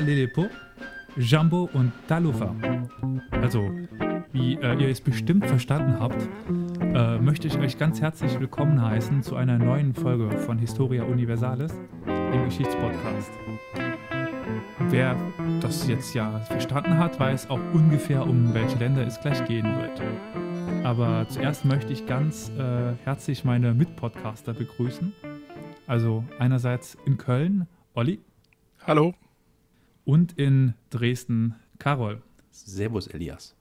Lelepo, Jambo und Talufa. Also, wie äh, ihr es bestimmt verstanden habt, äh, möchte ich euch ganz herzlich willkommen heißen zu einer neuen Folge von Historia Universalis, dem Geschichtspodcast. Wer das jetzt ja verstanden hat, weiß auch ungefähr, um welche Länder es gleich gehen wird. Aber zuerst möchte ich ganz äh, herzlich meine Mitpodcaster begrüßen. Also einerseits in Köln, Olli. Hallo. Und in Dresden, Carol. Servus, Elias.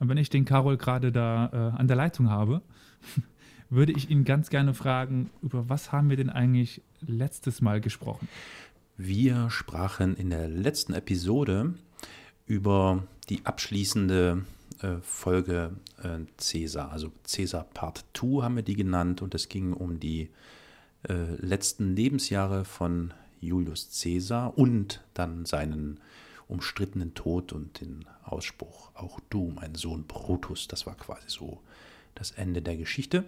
Und wenn ich den Carol gerade da äh, an der Leitung habe, würde ich ihn ganz gerne fragen, über was haben wir denn eigentlich letztes Mal gesprochen? Wir sprachen in der letzten Episode über die abschließende äh, Folge äh, Caesar, also Caesar Part 2 haben wir die genannt und es ging um die äh, letzten Lebensjahre von Julius Caesar und dann seinen umstrittenen Tod und den Ausspruch, auch du, mein Sohn Brutus, das war quasi so das Ende der Geschichte.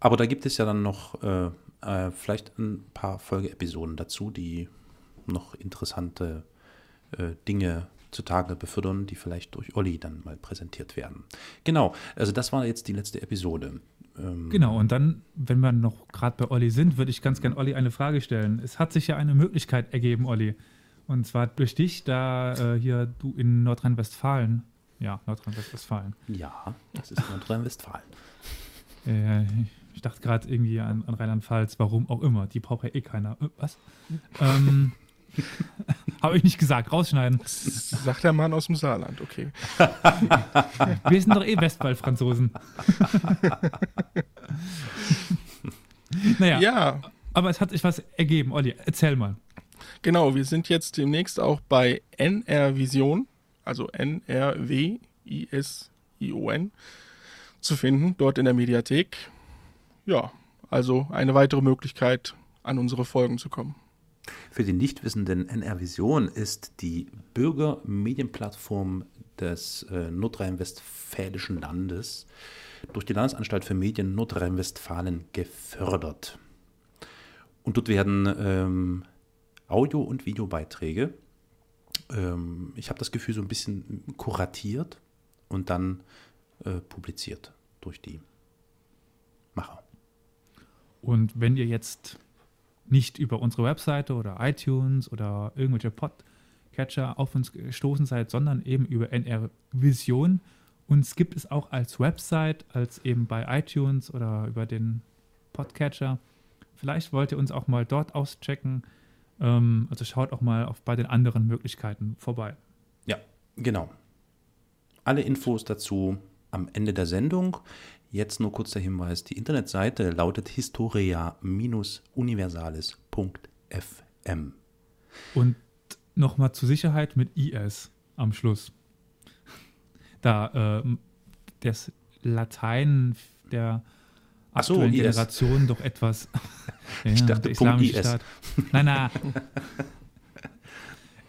Aber da gibt es ja dann noch äh, äh, vielleicht ein paar Folgeepisoden dazu, die noch interessante äh, Dinge zutage befördern, die vielleicht durch Olli dann mal präsentiert werden. Genau, also das war jetzt die letzte Episode. Ähm genau, und dann, wenn wir noch gerade bei Olli sind, würde ich ganz gern Olli eine Frage stellen. Es hat sich ja eine Möglichkeit ergeben, Olli. Und zwar durch dich, da äh, hier du in Nordrhein-Westfalen. Ja, Nordrhein-Westfalen. Ja, das ist Nordrhein-Westfalen. äh, ich dachte gerade irgendwie an, an Rheinland-Pfalz, warum auch immer. Die braucht ja eh keiner. Äh, was? ähm, Habe ich nicht gesagt, rausschneiden. Sagt der Mann aus dem Saarland, okay. Wir sind doch eh Westball-Franzosen. naja. Ja. Aber es hat sich was ergeben. Olli, erzähl mal. Genau, wir sind jetzt demnächst auch bei NR Vision, also N-R-W-I-S-I-O-N, zu finden, dort in der Mediathek. Ja, also eine weitere Möglichkeit, an unsere Folgen zu kommen. Für die Nichtwissenden, NR Vision ist die Bürgermedienplattform des äh, nordrhein-westfälischen Landes durch die Landesanstalt für Medien Nordrhein-Westfalen gefördert. Und dort werden ähm, Audio- und Videobeiträge, ähm, ich habe das Gefühl, so ein bisschen kuratiert und dann äh, publiziert durch die Macher. Und wenn ihr jetzt nicht über unsere Webseite oder iTunes oder irgendwelche Podcatcher auf uns gestoßen seid, sondern eben über NR Vision. Uns gibt es auch als Website, als eben bei iTunes oder über den Podcatcher. Vielleicht wollt ihr uns auch mal dort auschecken. Ähm, also schaut auch mal auf, bei den anderen Möglichkeiten vorbei. Ja, genau. Alle Infos dazu am Ende der Sendung. Jetzt nur kurz der Hinweis, die Internetseite lautet historia-universalis.fm. Und nochmal zur Sicherheit mit IS am Schluss. Da äh, das Latein der aktuellen so, Generation doch etwas. ja, ich dachte, Punkt IS. Staat. Nein, nein.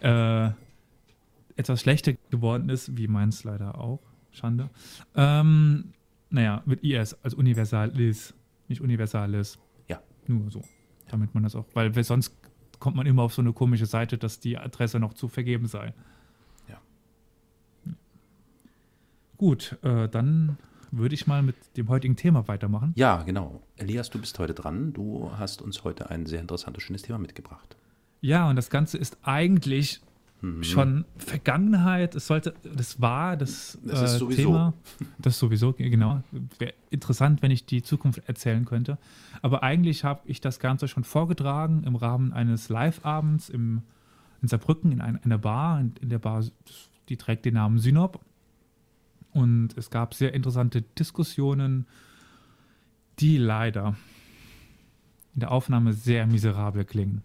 äh, etwas schlechter geworden ist, wie meins leider auch. Schande. Ähm, naja, mit IS als Universalis, nicht Universalis. Ja. Nur so. Damit man das auch, weil sonst kommt man immer auf so eine komische Seite, dass die Adresse noch zu vergeben sei. Ja. Gut, äh, dann würde ich mal mit dem heutigen Thema weitermachen. Ja, genau. Elias, du bist heute dran. Du hast uns heute ein sehr interessantes, schönes Thema mitgebracht. Ja, und das Ganze ist eigentlich mhm. schon Vergangenheit. Es sollte, das war das, das äh, Thema. Das sowieso, genau. Wäre interessant, wenn ich die Zukunft erzählen könnte. Aber eigentlich habe ich das Ganze schon vorgetragen im Rahmen eines Live-Abends in Saarbrücken in einer Bar. In, in der Bar, die trägt den Namen Synop. Und es gab sehr interessante Diskussionen, die leider in der Aufnahme sehr miserabel klingen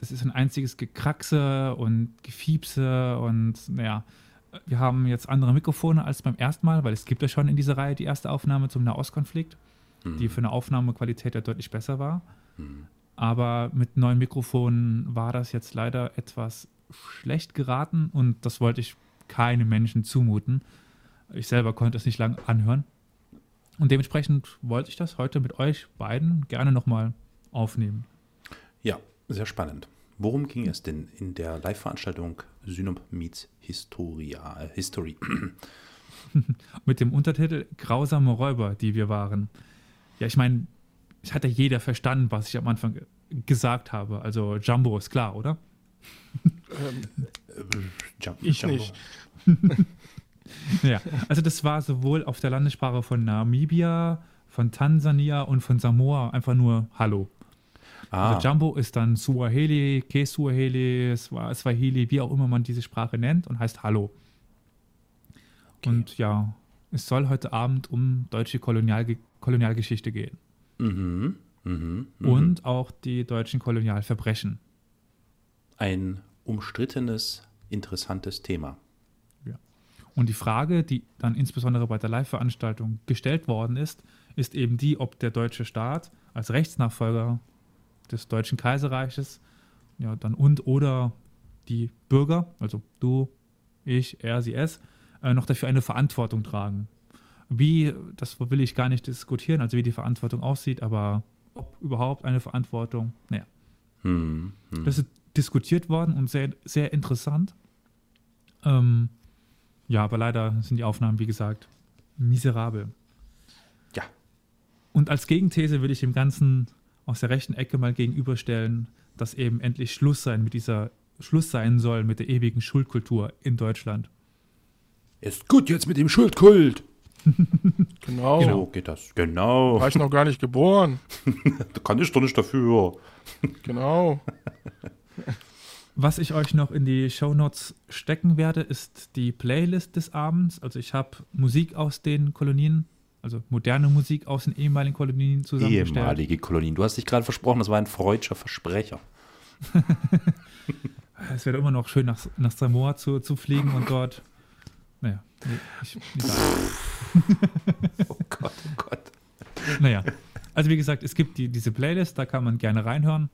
das ist ein einziges Gekraxe und Gefiepse und naja, wir haben jetzt andere Mikrofone als beim ersten Mal, weil es gibt ja schon in dieser Reihe die erste Aufnahme zum Nahostkonflikt, mhm. die für eine Aufnahmequalität ja deutlich besser war. Mhm. Aber mit neuen Mikrofonen war das jetzt leider etwas schlecht geraten und das wollte ich keinem Menschen zumuten. Ich selber konnte es nicht lang anhören. Und dementsprechend wollte ich das heute mit euch beiden gerne nochmal aufnehmen. Ja, sehr spannend. Worum ging es denn in der Live-Veranstaltung Synop Meets Historia, äh, History? Mit dem Untertitel Grausame Räuber, die wir waren. Ja, ich meine, es hat ja jeder verstanden, was ich am Anfang gesagt habe. Also Jumbo ist klar, oder? Ähm, Jump, ich Jumbo. nicht. Ja, also das war sowohl auf der Landessprache von Namibia, von Tansania und von Samoa einfach nur Hallo. Ah, Also Jumbo ist dann Suaheli, Ke-Suaheli, Swa- Swahili, wie auch immer man diese Sprache nennt und heißt Hallo. Und ja, es soll heute Abend um deutsche Kolonialge Kolonialgeschichte gehen mhm, mhm, mhm. und auch die deutschen Kolonialverbrechen. ein umstrittenes, interessantes Thema. Und die Frage, die dann insbesondere bei der Live-Veranstaltung gestellt worden ist, ist eben die, ob der deutsche Staat als Rechtsnachfolger des Deutschen Kaiserreiches ja, dann und oder die Bürger, also du, ich, er, sie, es, äh, noch dafür eine Verantwortung tragen. Wie, das will ich gar nicht diskutieren, also wie die Verantwortung aussieht, aber ob überhaupt eine Verantwortung, naja, Hm, hm. das ist diskutiert worden und sehr, sehr interessant. Ähm, ja, aber leider sind die Aufnahmen, wie gesagt, miserabel. Ja. Und als Gegenthese will ich dem Ganzen aus der rechten Ecke mal gegenüberstellen, dass eben endlich Schluss sein mit dieser Schluss sein soll mit der ewigen Schuldkultur in Deutschland. Ist gut jetzt mit dem Schuldkult. Genau. So geht das. Genau. War ich noch gar nicht geboren. Da kann ich doch nicht dafür. Genau. Was ich euch noch in die Shownotes stecken werde, ist die Playlist des Abends. Also ich habe Musik aus den Kolonien, also moderne Musik aus den ehemaligen Kolonien zusammengestellt. Ehemalige Kolonien. Du hast dich gerade versprochen, das war ein freudscher Versprecher. Es wäre immer noch schön, nach, nach Samoa zu, zu fliegen und dort. Naja, nee, ich. Oh Gott, oh Gott. naja. Also wie gesagt, es gibt die, diese Playlist, da kann man gerne reinhören.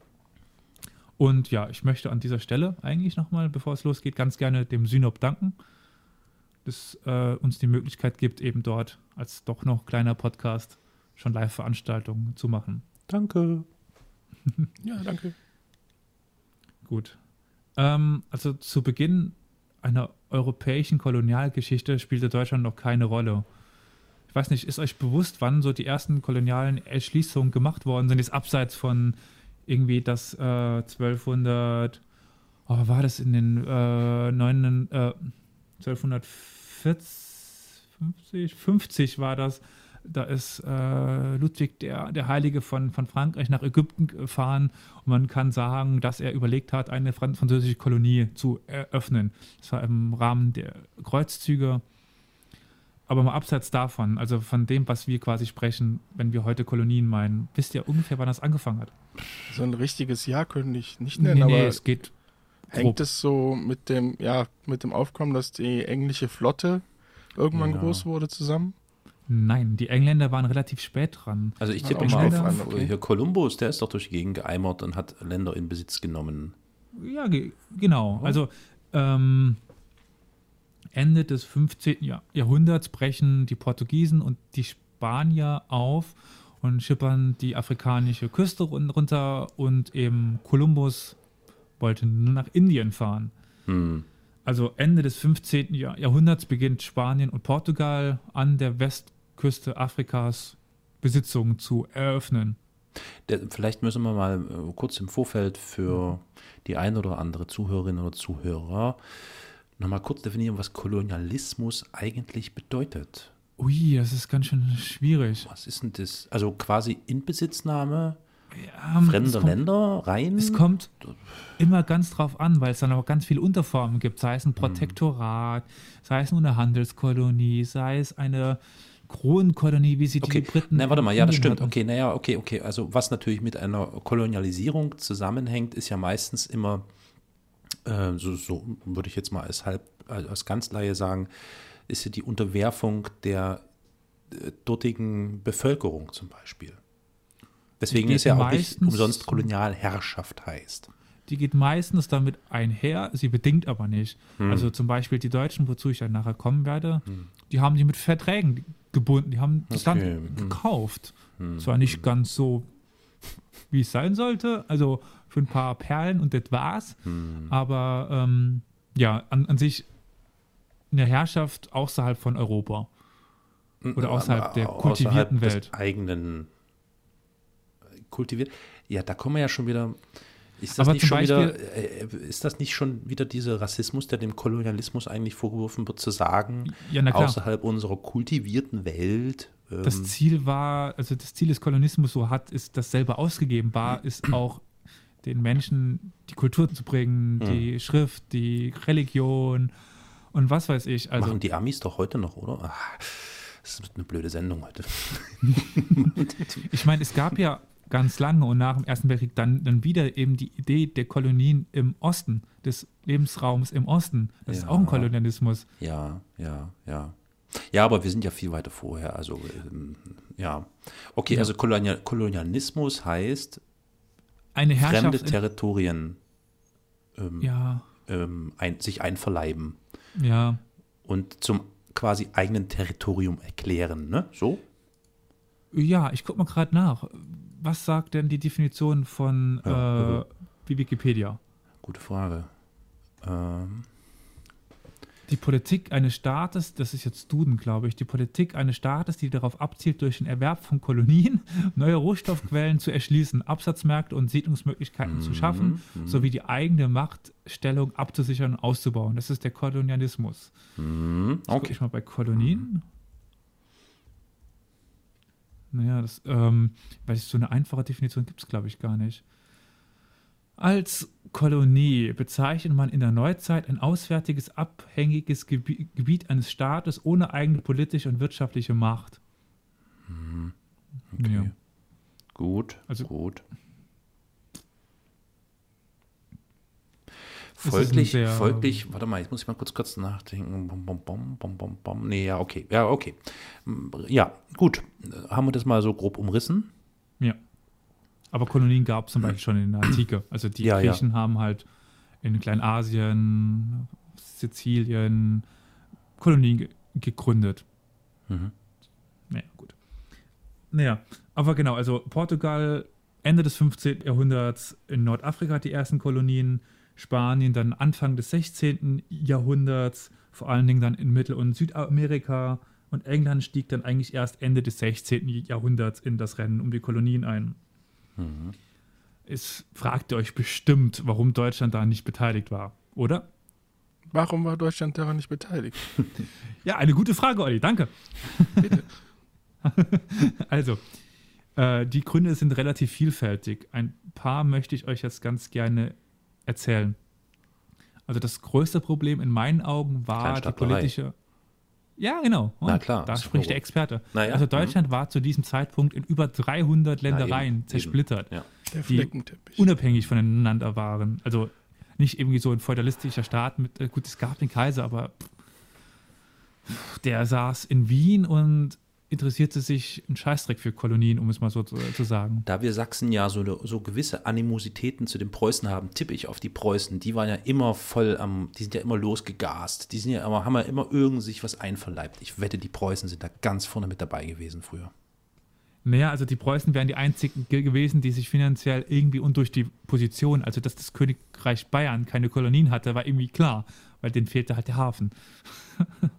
Und ja, ich möchte an dieser Stelle eigentlich nochmal, bevor es losgeht, ganz gerne dem Synop danken, dass äh, uns die Möglichkeit gibt, eben dort als doch noch kleiner Podcast schon Live-Veranstaltungen zu machen. Danke. Ja, danke. Gut. Ähm, also zu Beginn einer europäischen Kolonialgeschichte spielte Deutschland noch keine Rolle. Ich weiß nicht, ist euch bewusst, wann so die ersten kolonialen Erschließungen gemacht worden sind? Jetzt abseits von irgendwie das äh, 1200, oh, war das in den äh, 9, äh, 1240, 50 war das. Da ist äh, Ludwig der, der Heilige von, von Frankreich nach Ägypten gefahren und man kann sagen, dass er überlegt hat, eine fran französische Kolonie zu eröffnen. Das war im Rahmen der Kreuzzüge. Aber mal abseits davon, also von dem, was wir quasi sprechen, wenn wir heute Kolonien meinen, wisst ihr ungefähr, wann das angefangen hat? So ein richtiges Jahr könnte ich nicht nennen, aber es geht. Hängt es so mit dem, ja, mit dem Aufkommen, dass die englische Flotte irgendwann Ja. groß wurde zusammen? Nein, die Engländer waren relativ spät dran. Also ich tippe mal schneller. auf, Okay. hier Kolumbus, der ist doch durch die Gegend geeimert und hat Länder in Besitz genommen. Ja, ge genau. Oh. Also ähm, Ende des 15. Jahr Jahrhunderts brechen die Portugiesen und die Spanier auf und schippern die afrikanische Küste run- runter und eben Kolumbus wollte nur nach Indien fahren. Hm. Also Ende des 15. Jahr Jahrhunderts beginnt Spanien und Portugal an der Westküste Afrikas Besitzungen zu eröffnen. Der, vielleicht müssen wir mal äh, kurz im Vorfeld für die ein oder andere Zuhörerin oder Zuhörer nochmal kurz definieren, was Kolonialismus eigentlich bedeutet. Ui, das ist ganz schön schwierig. Was ist denn das? Also quasi Inbesitznahme Ja, es fremder kommt- Länder rein? Es kommt immer ganz drauf an, weil es dann auch ganz viele Unterformen gibt, sei es ein Protektorat, sei es nur eine Handelskolonie, sei es eine Kronenkolonie, wie sie Okay, die Briten. na warte mal, ja, das stimmt. hatten. Okay, naja, okay, okay. Also was natürlich mit einer Kolonialisierung zusammenhängt, ist ja meistens immer, äh, so, so würde ich jetzt mal als halb, also als Ganzleihe sagen, ist ja die Unterwerfung der äh, dortigen Bevölkerung zum Beispiel. Deswegen ist ja auch nicht meistens- umsonst Kolonialherrschaft heißt. Die geht meistens damit einher, sie bedingt aber nicht. Hm. Also zum Beispiel die Deutschen, wozu ich dann nachher kommen werde, die haben die mit Verträgen gebunden, die haben das Okay, Land hm. gekauft. Hm. Zwar nicht ganz so, wie es sein sollte, also für ein paar Perlen und das war's. Aber ähm, ja, an, an sich eine Herrschaft außerhalb von Europa. Oder außerhalb der kultivierten des Welt. eigenen äh, kultiviert. Ja, da kommen wir ja schon wieder. Ist das, Aber nicht schon wieder, äh, ist das nicht schon wieder dieser Rassismus, der dem Kolonialismus eigentlich vorgeworfen wird, zu sagen, Ja, na klar. außerhalb unserer kultivierten Welt? Ähm, Das Ziel war, also das Ziel des Kolonialismus so hat, ist, das selber ausgegeben war, ist auch den Menschen die Kultur zu bringen, Hm. die Schrift, die Religion und was weiß ich. Also machen die Amis doch heute noch, oder? Ah, das ist eine blöde Sendung heute. ich meine, es gab ja ganz lange und nach dem Ersten Weltkrieg dann, dann wieder eben die Idee der Kolonien im Osten, des Lebensraums im Osten. Das ist Ja. auch ein Kolonialismus. Ja, ja, ja. Ja, aber wir sind ja viel weiter vorher. Also, ähm, ja. Okay, Ja. also Kolonial Kolonialismus heißt, Eine Herrschaft. fremde Territorien ähm, ja, ähm, ein, sich einverleiben ja. und zum quasi eigenen Territorium erklären, ne? So? Ja, ich gucke mal gerade nach. Was sagt denn die Definition von Ja, äh, Wikipedia? Gute Frage. Ähm, Die Politik eines Staates, das ist jetzt Duden, glaube ich, die Politik eines Staates, die darauf abzielt, durch den Erwerb von Kolonien neue Rohstoffquellen zu erschließen, Absatzmärkte und Siedlungsmöglichkeiten zu schaffen, sowie die eigene Machtstellung abzusichern und auszubauen. Das ist der Kolonialismus. hm, Guck okay. ich mal bei Kolonien. Naja, das, ähm, weil so eine einfache Definition gibt es, glaube ich, gar nicht. Als Kolonie bezeichnet man in der Neuzeit ein auswärtiges, abhängiges Gebi Gebiet eines Staates ohne eigene politische und wirtschaftliche Macht. okay. Ja. Gut, Also- gut. ist ein Folglich, folglich, warte mal, jetzt muss ich mal kurz kurz nachdenken. Bom, bom, bom, bom, bom, bom. Nee, ja, okay. Ja, okay. Ja, gut. Haben wir das mal so grob umrissen? Ja. Aber Kolonien gab es zum Beispiel schon in der Antike. Also die Ja, ja. Griechen haben halt in Kleinasien, Sizilien Kolonien ge gegründet. Mhm. Naja, gut. Naja, aber genau, also Portugal Ende des 15. Jahrhunderts in Nordafrika die ersten Kolonien, Spanien dann Anfang des 16. Jahrhunderts, vor allen Dingen dann in Mittel- und Südamerika und England stieg dann eigentlich erst Ende des 16. Jahrhunderts in das Rennen um die Kolonien ein. Es fragt ihr euch bestimmt, warum Deutschland da nicht beteiligt war, oder? Warum war Deutschland daran nicht beteiligt? Ja, eine gute Frage, Olli, danke. also, äh, die Gründe sind relativ vielfältig. Ein paar möchte ich euch jetzt ganz gerne erzählen. Also das größte Problem in meinen Augen war die politische. Ja, genau. Na Und klar, Da spricht der. Experte. Na ja, also mhm. Deutschland war zu diesem Zeitpunkt in über 300 Ja, Ländereien eben, zersplittert, eben. Ja. Der Die- Fleckenteppich. unabhängig voneinander waren. Also nicht irgendwie so ein feudalistischer Staat mit, äh, gut, es gab den Kaiser, aber pff, der saß in Wien und interessierte sich einen Scheißdreck für Kolonien, um es mal so zu, zu sagen. Da wir Sachsen ja so, so gewisse Animositäten zu den Preußen haben, tippe ich auf die Preußen. Die waren ja immer voll am, die sind ja immer losgegast. Die sind ja immer, haben ja immer irgend sich was einverleibt. Ich wette, die Preußen sind da ganz vorne mit dabei gewesen früher. Naja, also die Preußen wären die einzigen ge gewesen, die sich finanziell irgendwie und durch die Position, also dass das Königreich Bayern keine Kolonien hatte, war irgendwie klar, weil denen fehlte halt der Hafen.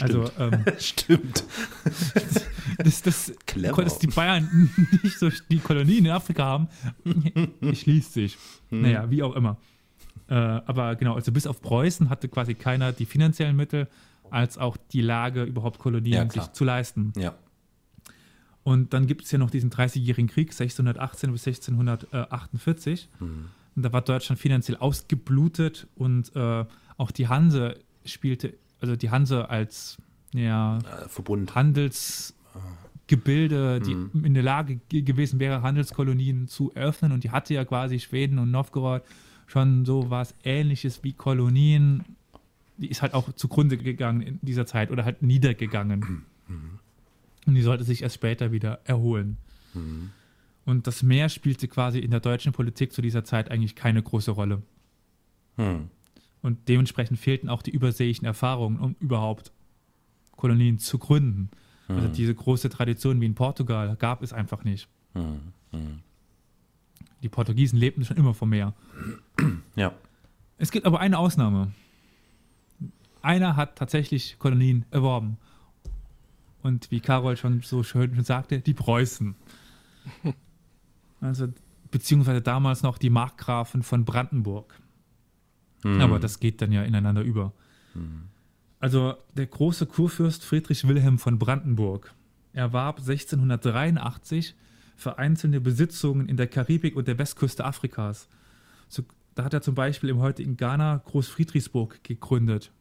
Also ähm, Stimmt. das, das, Clever. dass die Bayern nicht so die Kolonien in Afrika haben, schließt sich. Hm. Naja, wie auch immer. Äh, aber genau, also bis auf Preußen hatte quasi keiner die finanziellen Mittel, als auch die Lage, überhaupt Ja, Kolonien klar. sich zu leisten. Ja. Und dann gibt es ja noch diesen 30-jährigen Krieg, 1618 bis 1648. Mhm. Und da war Deutschland finanziell ausgeblutet und äh, auch die Hanse spielte, also die Hanse als ja, Äh, Verbund. Handelsgebilde, die Mhm. in der Lage ge gewesen wäre, Handelskolonien zu öffnen. Und die hatte ja quasi Schweden und Novgorod schon so was ähnliches wie Kolonien. Die ist halt auch zugrunde gegangen in dieser Zeit oder halt niedergegangen. Und die sollte sich erst später wieder erholen. Und das Meer spielte quasi in der deutschen Politik zu dieser Zeit eigentlich keine große Rolle. Hm. Und dementsprechend fehlten auch die überseeischen Erfahrungen, um überhaupt Kolonien zu gründen. Also diese große Tradition wie in Portugal gab es einfach nicht. Hm. Hm. Die Portugiesen lebten schon immer vom Meer. Ja. Es gibt aber eine Ausnahme. Einer hat tatsächlich Kolonien erworben. Und wie Karol schon so schön sagte, die Preußen. Also, beziehungsweise damals noch die Markgrafen von Brandenburg. Mhm. Aber das geht dann ja ineinander über. Also der große Kurfürst Friedrich Wilhelm von Brandenburg erwarb 1683 vereinzelte Besitzungen in der Karibik und der Westküste Afrikas. So, da hat er zum Beispiel im heutigen Ghana Großfriedrichsburg gegründet.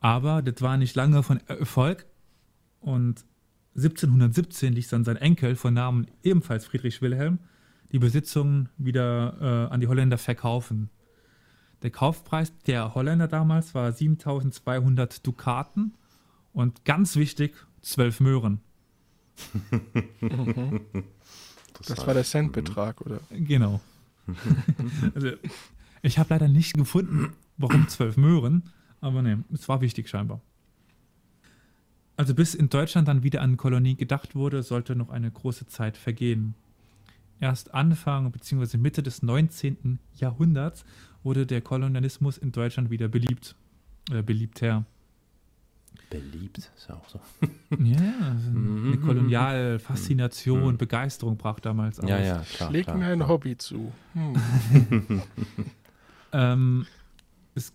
Aber das war nicht lange von Erfolg und 1717 ließ dann sein Enkel von Namen ebenfalls Friedrich Wilhelm die Besitzungen wieder äh, an die Holländer verkaufen. Der Kaufpreis der Holländer damals war 7200 Dukaten und ganz wichtig, 12 Möhren. Das war der Centbetrag, oder? Genau. also, ich habe leider nicht gefunden, warum 12 Möhren, aber ne, es war wichtig scheinbar. Also bis in Deutschland dann wieder an Kolonien gedacht wurde, sollte noch eine große Zeit vergehen. Erst Anfang bzw. Mitte des 19. Jahrhunderts wurde der Kolonialismus in Deutschland wieder beliebt. Oder beliebter. Beliebt, ist ja auch so. Ja, also Mhm, eine mhm, Kolonialfaszination, Mhm. Begeisterung brach damals aus. Ja, ja, klar. Schlägt klar, mir ein klar. Hobby zu. Hm. Ähm, es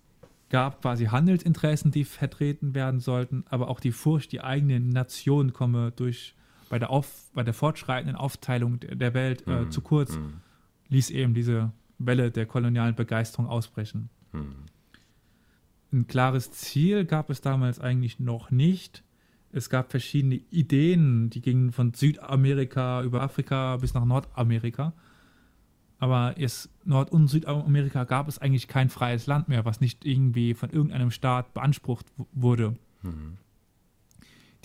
gab quasi Handelsinteressen, die vertreten werden sollten, aber auch die Furcht, die eigene Nation komme durch bei der, auf, bei der fortschreitenden Aufteilung der Welt äh, Mhm, zu kurz, mhm, ließ eben diese Welle der kolonialen Begeisterung ausbrechen. mhm. Ein klares Ziel gab es damals eigentlich noch nicht. Es gab verschiedene Ideen, die gingen von Südamerika über Afrika bis nach Nordamerika. Aber es Nord- und Südamerika gab es eigentlich kein freies Land mehr, was nicht irgendwie von irgendeinem Staat beansprucht wurde. Mhm.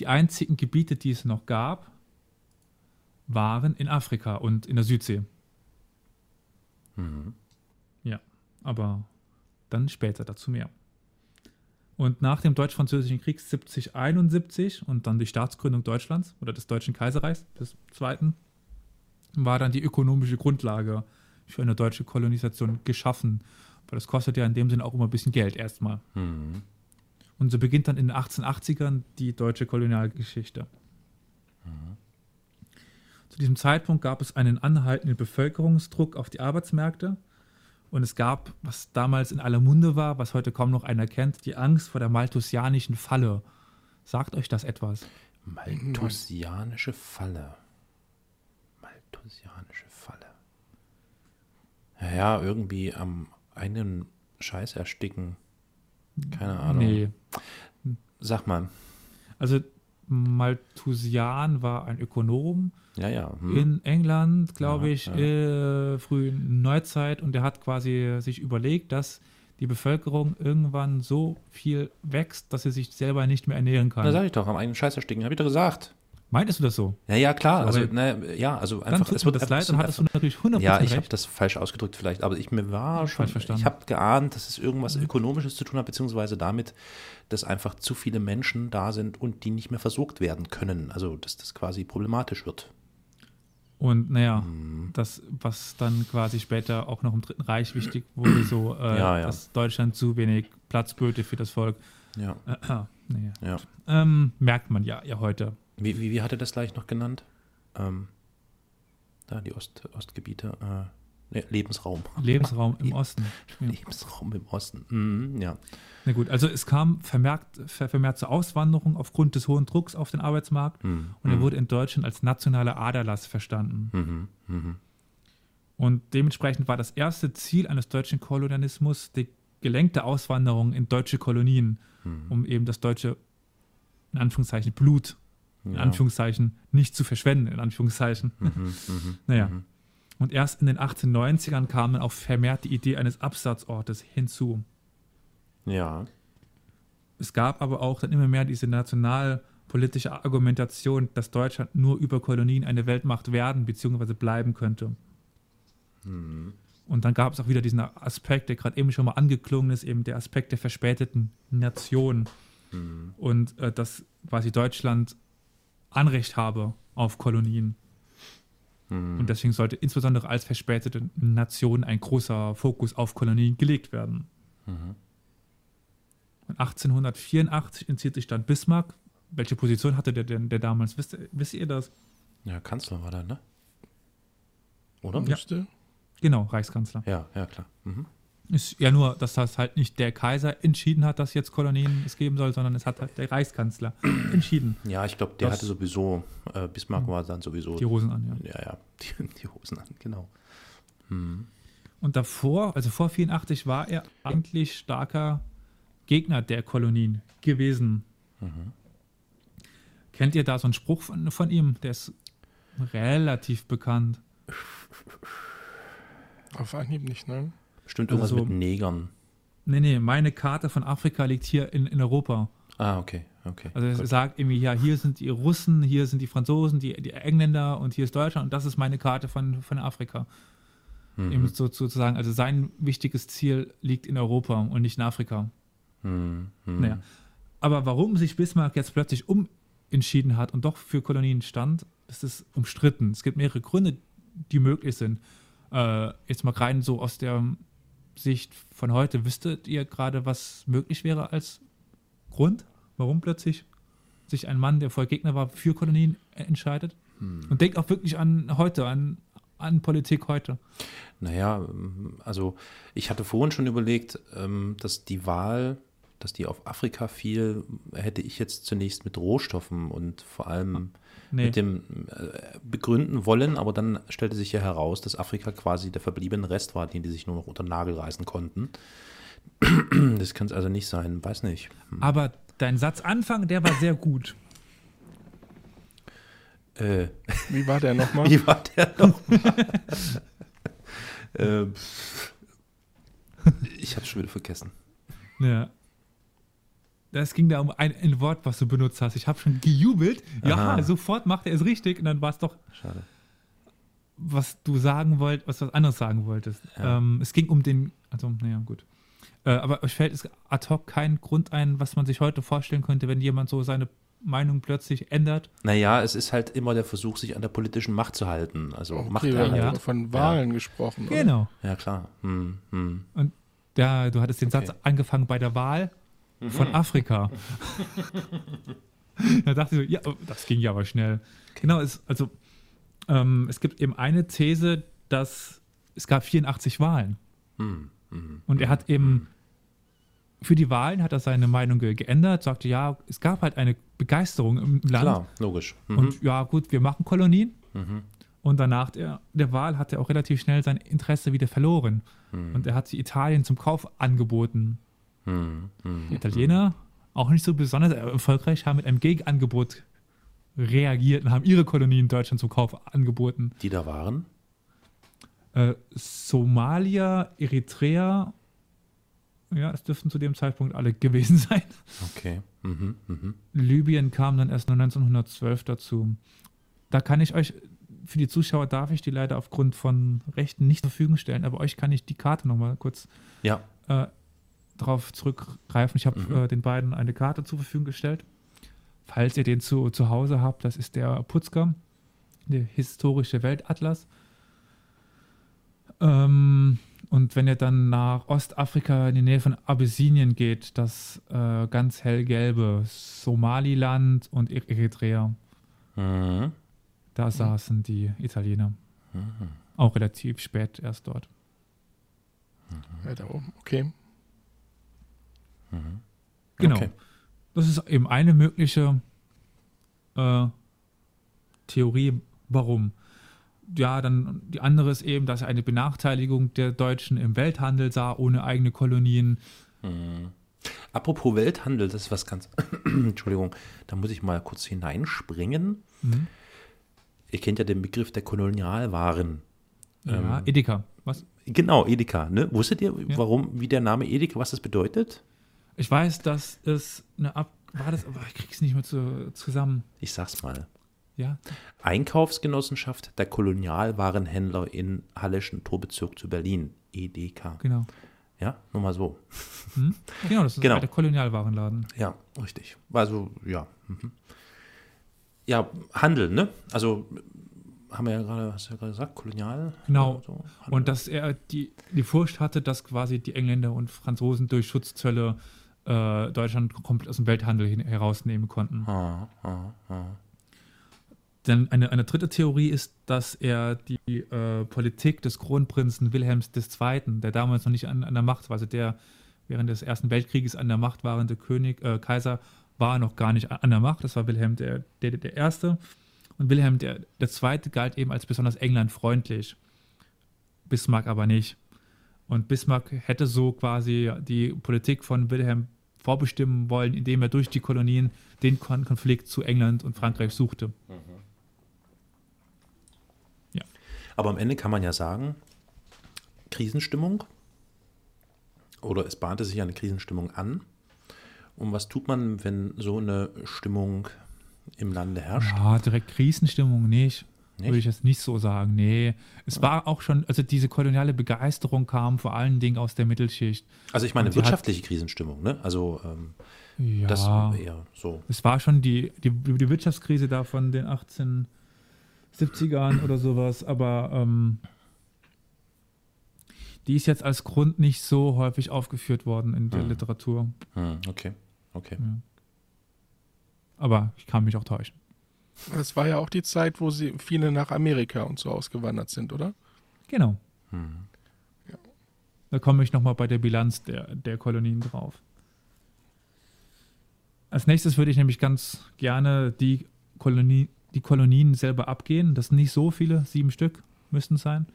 Die einzigen Gebiete, die es noch gab, waren in Afrika und in der Südsee. Mhm. aber dann später dazu mehr. Und nach dem Deutsch-Französischen Krieg 7071 und dann die Staatsgründung Deutschlands oder des Deutschen Kaiserreichs des Zweiten war dann die ökonomische Grundlage für eine deutsche Kolonisation geschaffen. Weil das kostet ja in dem Sinne auch immer ein bisschen Geld erstmal. Mhm. Und so beginnt dann in den 1880ern die deutsche Kolonialgeschichte. Zu diesem Zeitpunkt gab es einen anhaltenden Bevölkerungsdruck auf die Arbeitsmärkte und es gab, was damals in aller Munde war, was heute kaum noch einer kennt, die Angst vor der malthusianischen Falle. Sagt euch das etwas? Malthusianische Falle. Malthusianische Falle. Ja, irgendwie am einen Scheiß ersticken. Keine Ahnung. Nee. Sag mal. Also Malthusian war ein Ökonom Ja, ja. hm. in England, glaube Ja, ich, ja. Äh, frühen Neuzeit und der hat quasi sich überlegt, dass die Bevölkerung irgendwann so viel wächst, dass sie sich selber nicht mehr ernähren Da kann. sag ich doch, am eigenen Scheiß ersticken. Hab ich doch gesagt. Meintest du das so? Ja, ja, klar. Also, Sorry. ne, ja, also einfach. tut mir das leid, dann hattest du natürlich 100% Ja, ich habe das falsch ausgedrückt vielleicht, aber ich mir war Falsch schon, verstanden. ich habe geahnt, dass es irgendwas Ökonomisches zu tun hat, beziehungsweise damit, dass einfach zu viele Menschen da sind und die nicht mehr versorgt werden können. Also, dass das quasi problematisch wird. Und naja, Hm. das, was dann quasi später auch noch im Dritten Reich wichtig wurde, so, äh, Ja, ja. dass Deutschland zu wenig Platz böte für das Volk. Ja, Äh, naja. ja. ähm, merkt man ja, ja heute. Wie, wie, wie hat er das gleich noch genannt? Ähm, da, die Ost, Ostgebiete. Äh, Lebensraum. Lebensraum im Osten. Ja. Lebensraum im Osten. Mhm, ja. Na gut, also es kam vermehrt, ver- vermehrt zur Auswanderung aufgrund des hohen Drucks auf den Arbeitsmarkt Mhm, und er mhm, wurde in Deutschland als nationaler Aderlass verstanden. Mhm, mhm, Und dementsprechend war das erste Ziel eines deutschen Kolonialismus die gelenkte Auswanderung in deutsche Kolonien, mhm. um eben das deutsche, in Anführungszeichen, Blut, in Ja. Anführungszeichen, nicht zu verschwenden, in Anführungszeichen. Mhm, mhm, Naja. mhm. Und erst in den 1890ern kam dann auch vermehrt die Idee eines Absatzortes hinzu. Ja. Es gab aber auch dann immer mehr diese nationalpolitische Argumentation, dass Deutschland nur über Kolonien eine Weltmacht werden bzw. bleiben könnte. Mhm. Und dann gab es auch wieder diesen Aspekt, der gerade eben schon mal angeklungen ist, eben der Aspekt der verspäteten Nation. Mhm. Und äh, dass quasi Deutschland Anrecht habe auf Kolonien. Und deswegen sollte insbesondere als verspätete Nation ein großer Fokus auf Kolonien gelegt werden. Und 1884 entzieht sich dann Bismarck. Welche Position hatte der denn der damals? Wisst, wisst ihr das? Ja, Kanzler war da, ne? Oder? Ja. Müsste. Genau, Reichskanzler. Ja, ja, klar. Mhm. Ist ja nur, dass das halt nicht der Kaiser entschieden hat, dass jetzt Kolonien es geben soll, sondern es hat halt der Reichskanzler entschieden. Ja, ich glaube, der hatte sowieso, äh, Bismarck war dann sowieso. Die Hosen an, ja. ja, ja, die, die Hosen an, genau. Und davor, also vor 84, war er eigentlich starker Gegner der Kolonien gewesen. Kennt ihr da so einen Spruch von, von ihm? Der ist relativ bekannt. Auf Anhieb nicht, ne? Bestimmt irgendwas Also- mit Negern. Nee, nee, meine Karte von Afrika liegt hier in, in Europa. Ah, okay, okay. Also er gut. sagt irgendwie, ja, hier sind die Russen, hier sind die Franzosen, die, die Engländer und hier ist Deutschland und das ist meine Karte von, von Afrika. Mhm. Eben so, sozusagen, also sein wichtiges Ziel liegt in Europa und nicht in Afrika. Hm, hm. Naja. Aber warum sich Bismarck jetzt plötzlich umentschieden hat und doch für Kolonien stand, das ist umstritten. Es gibt mehrere Gründe, die möglich sind. Äh, jetzt mal rein so aus der Sicht von heute. Wüsstet ihr gerade, was möglich wäre als Grund, warum plötzlich sich ein Mann, der vorher Gegner war, für Kolonien entscheidet? Und denkt auch wirklich an heute, an, an Politik heute. Naja, ähm, also ich hatte vorhin schon überlegt, ähm, dass die Wahl, dass die auf Afrika fiel, hätte ich jetzt zunächst mit Rohstoffen und vor allem Nee. mit dem äh, begründen wollen, aber dann stellte sich ja heraus, dass Afrika quasi der verbliebene Rest war, den die sich nur noch unter den Nagel reißen konnten. Das kann es also nicht sein, weiß nicht. Hm. Aber dein Satzanfang, der war sehr gut. Äh, Wie war der nochmal? wie war der noch? äh, ich habe schon wieder vergessen. Ja. Es ging da um ein, ein Wort, was du benutzt hast. Ich habe schon gejubelt. Ja, Aha. sofort macht er es richtig. Und dann war es doch, Schade. was du sagen wolltest, was du was anderes sagen wolltest. Ja. Ähm, es ging um den, also, naja, gut. Äh, aber euch fällt es ad hoc kein Grund ein, was man sich heute vorstellen könnte, wenn jemand so seine Meinung plötzlich ändert. Naja, es ist halt immer der Versuch, sich an der politischen Macht zu halten. Also Okay, wir Machterhalt. haben Ja. ja. von Wahlen gesprochen. oder? Genau. Ja, klar. Hm, hm. Ja, du hattest den Okay. Satz angefangen bei der Wahl von Afrika. da dachte ich so, ja, oh, das ging ja aber schnell. Genau, es, also ähm, es gibt eben eine These, dass es gab 84 Wahlen. Hm, hm. Und er hat eben für die Wahlen hat er seine Meinung ge geändert, sagte, ja, es gab halt eine Begeisterung im Land. Klar, logisch. Mhm. Und ja, gut, wir machen Kolonien. Mhm. Und danach der, der Wahl hat er auch relativ schnell sein Interesse wieder verloren. Mhm. Und er hat sie Italien zum Kauf angeboten. Hm, hm. Die Italiener, auch nicht so besonders erfolgreich, haben mit einem Gegenangebot reagiert und haben ihre Kolonien Deutschland zum Kauf angeboten. Die da waren? Äh, Somalia, Eritrea, ja, es dürften zu dem Zeitpunkt alle gewesen sein. Okay. Mhm, mhm. Libyen kam dann erst nur 1912 dazu. Da kann ich euch, für die Zuschauer darf ich die leider aufgrund von Rechten nicht zur Verfügung stellen, aber euch kann ich die Karte nochmal kurz Ja. äh, darauf zurückgreifen. Ich habe Mhm. äh, den beiden eine Karte zur Verfügung gestellt. Falls ihr den zu, zu Hause habt, das ist der Putzger, der historische Weltatlas. Ähm, und wenn ihr dann nach Ostafrika in die Nähe von Abyssinien geht, das äh, ganz hellgelbe Somaliland und E- Eritrea, Mhm. da saßen die Italiener. Mhm. Auch relativ spät erst dort. Ja, da oben. Okay. Genau. Okay. Das ist eben eine mögliche äh, Theorie, warum. Ja, dann die andere ist eben, dass er eine Benachteiligung der Deutschen im Welthandel sah, ohne eigene Kolonien. Mhm. Apropos Welthandel, das ist was ganz. Entschuldigung, da muss ich mal kurz hineinspringen. Mhm. Ihr kennt ja den Begriff der Kolonialwaren. Ja, Ähm, Edeka. Was? Genau, Edeka. Ne? Wusstet ihr, Ja. warum, wie der Name Edeka, was das bedeutet? Ich weiß, dass es eine Ab. War das, aber ich krieg's nicht mehr zu, zusammen. Ich sag's mal. Ja. Einkaufsgenossenschaft der Kolonialwarenhändler in Halleschen Torbezirk zu Berlin. EDK. Genau. Ja, nur mal so. Hm? Genau, das ist Genau. der Kolonialwarenladen. Ja, richtig. Also, ja. Mhm. Ja, Handel, ne? Also haben wir ja gerade, hast du ja gerade gesagt, kolonial. Genau. So. Und dass er die, die Furcht hatte, dass quasi die Engländer und Franzosen durch Schutzzölle äh, Deutschland komplett aus dem Welthandel hin, herausnehmen konnten. Ah, ah, ah. Dann eine, eine dritte Theorie ist, dass er die äh, Politik des Kronprinzen Wilhelms II., der damals noch nicht an, an der Macht war, also der während des Ersten Weltkrieges an der Macht warende König, äh, Kaiser, war noch gar nicht an der Macht. Das war Wilhelm der, der, der Erste. Und Wilhelm der, der Zweite galt eben als besonders englandfreundlich. Bismarck aber nicht. Und Bismarck hätte so quasi die Politik von Wilhelm vorbestimmen wollen, indem er durch die Kolonien den Kon Konflikt zu England und Frankreich suchte. Aber am Ende kann man ja sagen, Krisenstimmung oder es bahnte sich eine Krisenstimmung an. Und was tut man, wenn so eine Stimmung im Lande herrscht? Ja, direkt Krisenstimmung nicht. Nicht? Würde ich jetzt nicht so sagen. Nee. Es war auch schon, also diese koloniale Begeisterung kam vor allen Dingen aus der Mittelschicht. Also ich meine die hat- wirtschaftliche Krisenstimmung, ne? Also ähm, Ja. das eher so. Es war schon die, die, die Wirtschaftskrise da von den 1870ern oder sowas, aber ähm, die ist jetzt als Grund nicht so häufig aufgeführt worden in der Mhm. Literatur. Hm, okay, okay. Aber ich kann mich auch täuschen. Das war ja auch die Zeit, wo sie viele nach Amerika und so ausgewandert sind, oder? Genau. Hm. Da komme ich nochmal bei der Bilanz der, der Kolonien drauf. Als nächstes würde ich nämlich ganz gerne die, Kolonie, die Kolonien selber abgehen. Das sind nicht so viele, sieben Stück müssten es sein.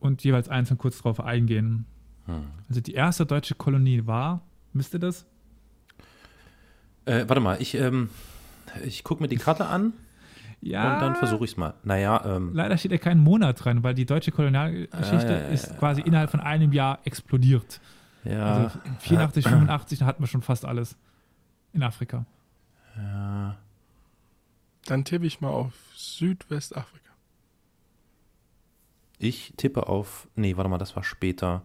Und jeweils einzeln kurz drauf eingehen. Hm. Also die erste deutsche Kolonie war, müsst ihr das? Äh, warte mal, ich, ähm, ich gucke mir die Karte an Ja. und dann versuche ich es mal. Naja, ähm, Leider steht ja kein Monat dran, weil die deutsche Kolonialgeschichte ja, ja, ist ja. quasi innerhalb von einem Jahr explodiert. ja, Also 84, 85, da hatten wir schon fast alles in Afrika. ja. Dann tippe ich mal auf Südwestafrika. Ich tippe auf. Nee, warte mal, das war später.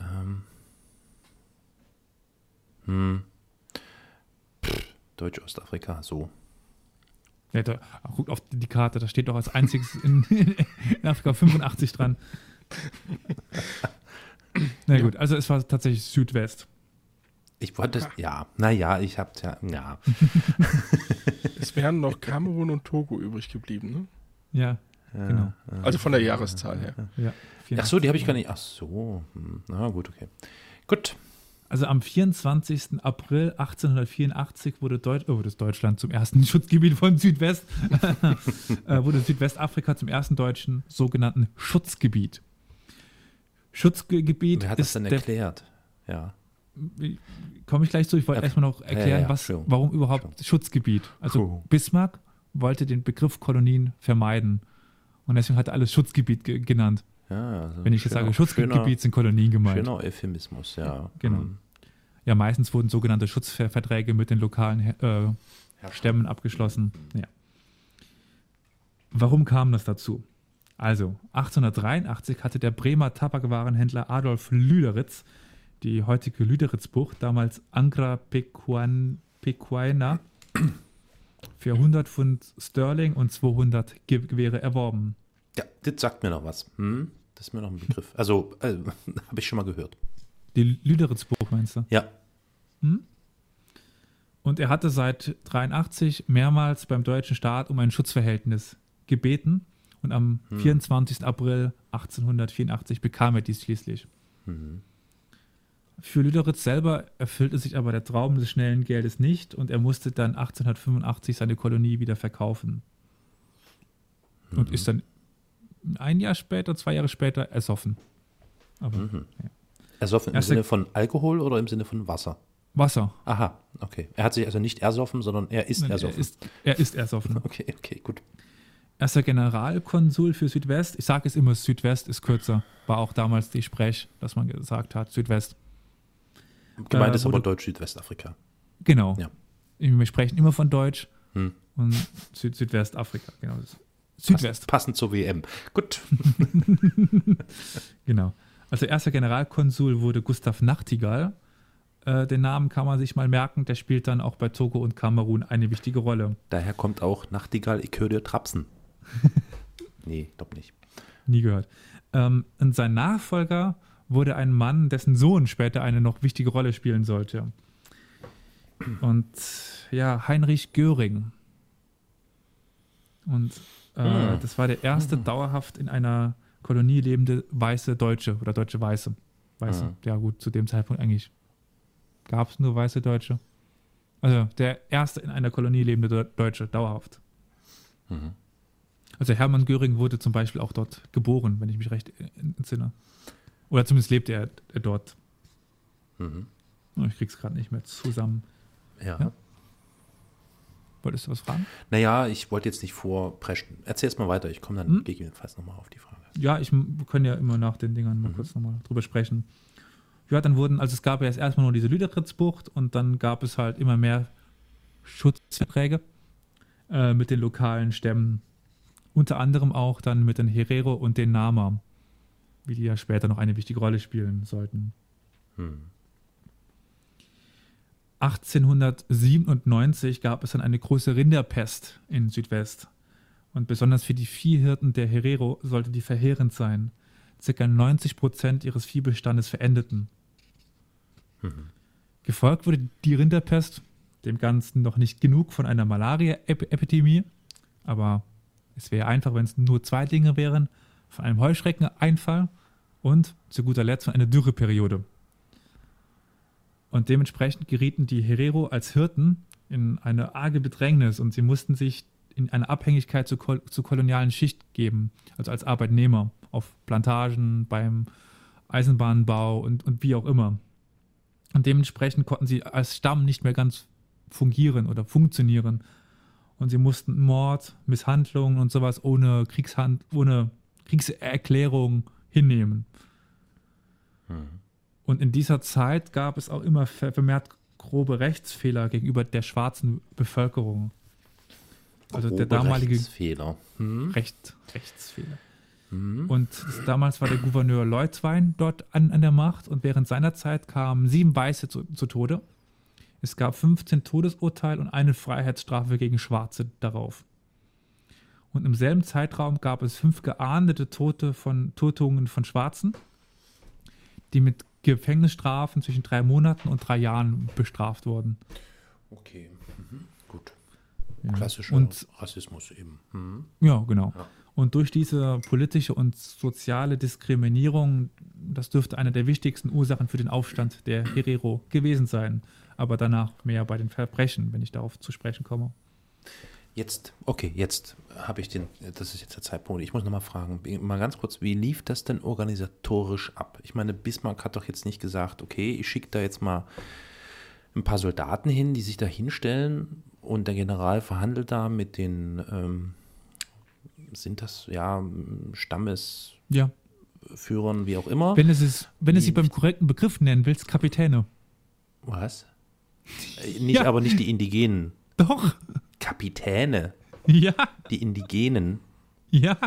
Ähm. Hm. Deutsch-Ostafrika, so. Ja, da, guckt auf die Karte, da steht doch als einziges in, in Afrika 85 dran. Na gut, also es war tatsächlich Südwest. Ich wollte. Ja, naja, ich hab's ja. Ja. Es wären noch Kamerun und Togo übrig geblieben, ne? Ja, ja, Genau. Also von der Jahreszahl her. ja. Ach so, die habe ich gar nicht. Ach so. Hm. Na gut, okay. Gut. Also am 24. April 1884 wurde, Deut oh, das Deutschland zum ersten Schutzgebiet von Südwest, äh, wurde Südwestafrika zum ersten deutschen sogenannten Schutzgebiet. Schutzgebiet Wer hat das denn erklärt? Ja. komme ich gleich zu. Ich wollte Okay. erstmal noch erklären, Ja, ja, was, warum überhaupt Schutzgebiet. Also Puh. Bismarck wollte den Begriff Kolonien vermeiden. Und deswegen hat er alles Schutzgebiet ge genannt. ja also Wenn ich jetzt sage Schutzgebiet, schöner- sind Kolonien gemeint. Schöner Euphemismus, ja. Genau. Hm. Ja, meistens wurden sogenannte Schutzverträge mit den lokalen äh, Stämmen abgeschlossen. Ja. Warum kam das dazu? Also, 1883 hatte der Bremer Tabakwarenhändler Adolf Lüderitz die heutige Lüderitzbucht, damals Angra Pequan, Pequaina, für 100 Pfund Sterling und 200 Ge Gewehre erworben. Ja, das sagt mir noch was. Hm? Das ist mir noch ein Begriff. Also, äh, habe ich schon mal gehört. Die Lüderitzbucht meinst du? Ja. Und er hatte seit 83 mehrmals beim deutschen Staat um ein Schutzverhältnis gebeten. Und am 24. April 1884 bekam er dies schließlich. Für Lüderitz selber erfüllte sich aber der Traum des schnellen Geldes nicht und er musste dann 1885 seine Kolonie wieder verkaufen. Und ist dann ein Jahr später, zwei Jahre später ersoffen. Aber Ersoffen im Erste- Sinne von Alkohol oder im Sinne von Wasser? Wasser. Aha, okay. Er hat sich also nicht ersoffen, sondern er ist Nein, er, ersoffen. ist, er ist ersoffen. okay, okay, gut. Erster Generalkonsul für Südwest. Ich sage es immer, Südwest ist kürzer. War auch damals die Sprech, dass man gesagt hat, Südwest. Gemeint Äh, ist aber Deutsch-Südwestafrika. Genau. Ja. Wir sprechen immer von Deutsch Hm. und Süd Südwestafrika. Genau. Südwest. Passend zur WM. Gut. Genau. Also erster Generalkonsul wurde Gustav Nachtigall. Äh, den Namen kann man sich mal merken. Der spielt dann auch bei Togo und Kamerun eine wichtige Rolle. Daher kommt auch Nachtigall, ich höre dir Trapsen. Nee, glaub nicht. Nie gehört. Ähm, und sein Nachfolger wurde ein Mann, dessen Sohn später eine noch wichtige Rolle spielen sollte. Und ja, Heinrich Göring. Und äh, Hm. das war der erste dauerhaft in einer Kolonie lebende weiße Deutsche oder deutsche Weiße. Weiße. Hm. Ja, gut, zu dem Zeitpunkt eigentlich gab es nur weiße Deutsche. Also der erste in einer Kolonie lebende Deu- Deutsche, dauerhaft. Mhm. Also Hermann Göring wurde zum Beispiel auch dort geboren, wenn ich mich recht entsinne. Oder zumindest lebte er er dort. Mhm. Oh, Ich krieg's gerade nicht mehr zusammen. Ja. Ja. Wolltest du was fragen? Naja, ich wollte jetzt nicht vorpreschen. Erzähl's mal weiter, ich komme dann Hm? gegebenenfalls nochmal auf die Frage. Ja, ich, wir können ja immer nach den Dingern mal Mhm. kurz nochmal drüber sprechen. Ja, dann wurden, also es gab ja erst erstmal nur diese Lüderitzbucht und dann gab es halt immer mehr Schutzverträge äh, mit den lokalen Stämmen. Unter anderem auch dann mit den Herero und den Nama, wie die ja später noch eine wichtige Rolle spielen sollten. Hm. 1897 gab es dann eine große Rinderpest in Südwest. Und besonders für die Viehhirten der Herero sollte die verheerend sein. Circa 90 Prozent ihres Viehbestandes verendeten. Mhm. Gefolgt wurde die Rinderpest, dem Ganzen noch nicht genug von einer Malaria-Epidemie. Aber es wäre einfach, wenn es nur zwei Dinge wären: von einem Heuschreckeneinfall und zu guter Letzt von einer Dürreperiode. Und dementsprechend gerieten die Herero als Hirten in eine arge Bedrängnis und sie mussten sich in eine Abhängigkeit zur, kol zur kolonialen Schicht geben, also als Arbeitnehmer auf Plantagen, beim Eisenbahnbau und, und wie auch immer. Und dementsprechend konnten sie als Stamm nicht mehr ganz fungieren oder funktionieren. Und sie mussten Mord, Misshandlungen und sowas ohne, Kriegshand ohne Kriegserklärung hinnehmen. Mhm. Und in dieser Zeit gab es auch immer ver- vermehrt grobe Rechtsfehler gegenüber der schwarzen Bevölkerung. Also der damalige Rechtsfehler. Hm? Recht, Rechtsfehler. Hm? Und das, damals war der Gouverneur Leutwein dort an, an der Macht und während seiner Zeit kamen sieben Weiße zu, zu Tode. Es gab 15 Todesurteile und eine Freiheitsstrafe gegen Schwarze darauf. Und im selben Zeitraum gab es fünf geahndete Tote von Totungen von Schwarzen, die mit Gefängnisstrafen zwischen drei Monaten und drei Jahren bestraft wurden. Okay. Klassischer Und Rassismus eben. Mhm. Ja, genau. Ja. Und durch diese politische und soziale Diskriminierung, das dürfte eine der wichtigsten Ursachen für den Aufstand der Herero gewesen sein. Aber danach mehr bei den Verbrechen, wenn ich darauf zu sprechen komme. Jetzt, okay, jetzt habe ich den, das ist jetzt der Zeitpunkt. Ich muss nochmal fragen, mal ganz kurz, wie lief das denn organisatorisch ab? Ich meine, Bismarck hat doch jetzt nicht gesagt, okay, ich schicke da jetzt mal ein paar Soldaten hin, die sich da hinstellen und der General verhandelt da mit den, ähm, sind das, ja, Stammesführern, Ja. wie auch immer. Wenn es, ist, wenn es sie beim korrekten Begriff nennen willst, Kapitäne. Was? Äh, Nicht, Ja. aber nicht die Indigenen. Doch. Kapitäne, Ja. die Indigenen. Ja.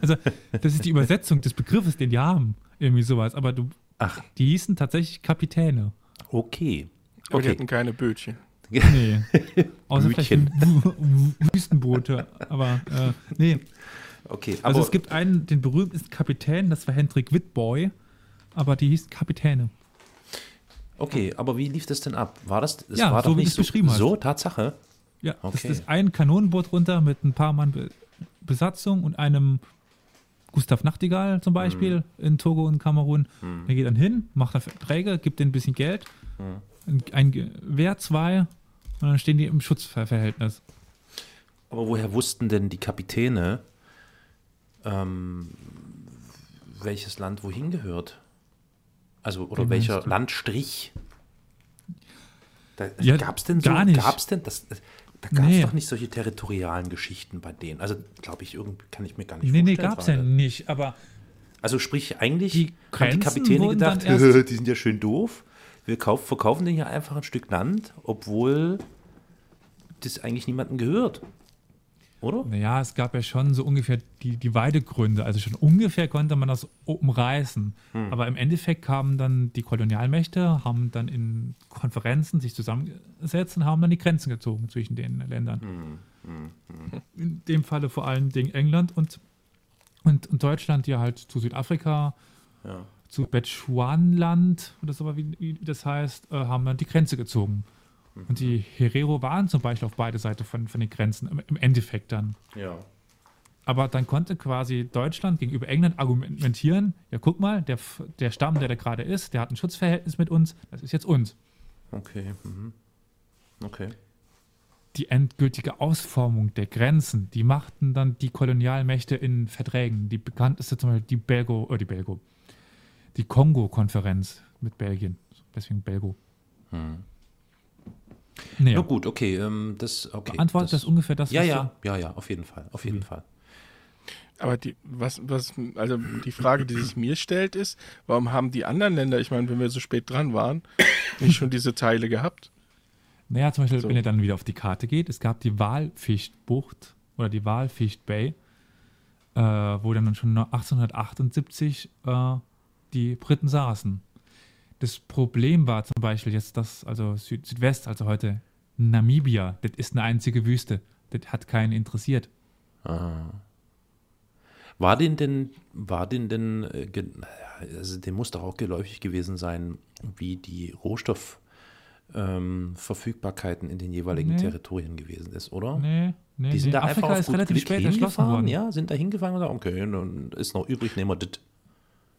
Also, das ist die Übersetzung des Begriffes, den die haben. Irgendwie sowas. Aber du, Ach, die hießen tatsächlich Kapitäne. okay. Aber die Okay. hatten keine Bötchen. Nee. Außer vielleicht Blütchen. Wüstenboote. Aber äh, nee. Okay, Also es gibt einen, den berühmtesten Kapitän, das war Hendrik Wittboy, aber die hießen Kapitäne. Okay, aber wie lief das denn ab? War das, das Ja, war so doch wie nicht es beschrieben hast. So, Tatsache. Ja, Okay. das ist ein Kanonenboot runter mit ein paar Mann Be Besatzung und einem Gustav Nachtigall zum Beispiel in Togo und Kamerun. Hm. Der geht dann hin, macht dann Verträge, gibt denen ein bisschen Geld, Hm. ein, ein Gewehr, zwei und dann stehen die im Schutzverhältnis. Aber woher wussten denn die Kapitäne, ähm, welches Land wohin gehört? Also, oder Wie welcher? Landstrich? Da, Ja, gab es denn so? gar nicht. Gab es denn das? Da gab es Nee. doch nicht solche territorialen Geschichten bei denen. Also, glaube ich, irgendwie kann ich mir gar nicht Nee, nee, vorstellen. gab es ja nicht, aber Also sprich, eigentlich Die haben die Kapitäne gedacht, die sind ja schön doof. Wir kauf, verkaufen denen ja einfach ein Stück Land, obwohl das eigentlich niemandem gehört. Oder? Naja, es gab ja schon so ungefähr die, die Weidegründe. Also schon ungefähr konnte man das umreißen. Hm. Aber im Endeffekt kamen dann die Kolonialmächte, haben dann in Konferenzen sich zusammengesetzt und haben dann die Grenzen gezogen zwischen den Ländern. Hm, In dem Falle vor allen Dingen England und Und, und Deutschland ja halt zu Südafrika, Ja. zu Bechuanland oder so, wie, wie das heißt, äh, haben dann die Grenze gezogen. Und die Herero waren zum Beispiel auf beide Seiten von, von den Grenzen, im, Endeffekt dann. Ja. Aber dann konnte quasi Deutschland gegenüber England argumentieren, ja guck mal, der, der Stamm, der da gerade ist, der hat ein Schutzverhältnis mit uns, das ist jetzt uns. Okay. Mhm. Okay. Die endgültige Ausformung der Grenzen, die machten dann die Kolonialmächte in Verträgen. Die bekannteste zum Beispiel die Belgo, oder die Belgo, die Kongo-Konferenz mit Belgien, deswegen Belgo. Hm. Naja, Na gut, okay. Ähm, das, okay beantwortet das, ungefähr das, Ja, was ja, ja, ja, auf jeden Fall. Auf jeden Mhm. Fall. Aber die, was, was, also die Frage, die sich mir stellt, ist, warum haben die anderen Länder, ich meine, wenn wir so spät dran waren, nicht schon diese Teile gehabt? Naja, zum Beispiel, So. wenn ihr dann wieder auf die Karte geht, es gab die Walfichtbucht oder die Walficht Bay, äh, wo dann schon 1878 äh, die Briten saßen. Das Problem war zum Beispiel jetzt das, also Süd Südwest, also heute Namibia, das ist eine einzige Wüste. Das hat keinen interessiert. Ah. War den denn, war den denn, äh, also dem muss doch auch geläufig gewesen sein, wie die Rohstoffverfügbarkeiten in den jeweiligen Nee. Territorien gewesen ist, oder? Nee, nee, Die sind nee. da Afrika einfach auf ist relativ spät erschlossen worden. ja, sind da hingefahren und sagen, okay, dann ist noch übrig, nehmen wir das.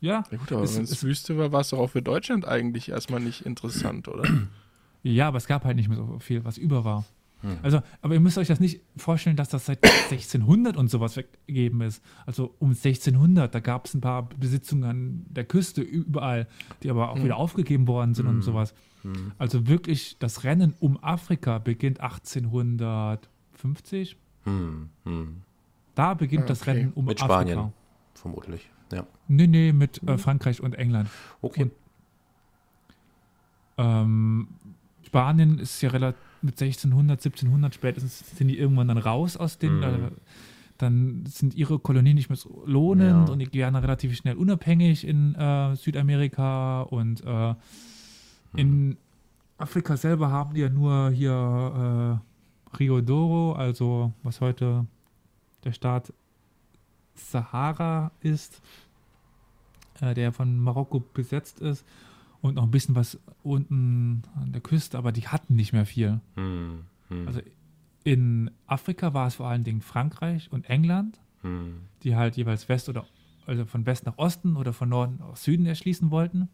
Ja, Ja gut, aber Es- wenn es Wüste war, war es doch auch für Deutschland eigentlich erstmal nicht interessant, oder? Ja, aber es gab halt nicht mehr so viel, was über war. Hm. Also, aber ihr müsst euch das nicht vorstellen, dass das seit 1600 und sowas weggegeben ist. Also um 1600, da gab es ein paar Besitzungen an der Küste überall, die aber auch Hm. wieder aufgegeben worden sind Hm. und sowas. Hm. Also wirklich, das Rennen um Afrika beginnt 1850. Hm, hm, Da beginnt Ah, das okay. Rennen um Mit Afrika. Spanien. vermutlich. Ja. Nee, nee, mit äh, Hm. Frankreich und England. Okay. Und- Ähm, Spanien ist ja relativ mit 1600, 1700 spätestens sind die irgendwann dann raus aus den. Mhm. Äh, dann sind ihre Kolonien nicht mehr so lohnend Ja. und die werden relativ schnell unabhängig in äh, Südamerika und äh, Hm. in Afrika selber haben die ja nur hier äh, Rio Doro, also was heute der Staat Sahara ist, äh, der von Marokko besetzt ist und noch ein bisschen was unten an der Küste, aber die hatten nicht mehr viel. Hm, hm, Also in Afrika war es vor allen Dingen Frankreich und England, hm, die halt jeweils West oder also von West nach Osten oder von Norden nach Süden erschließen wollten.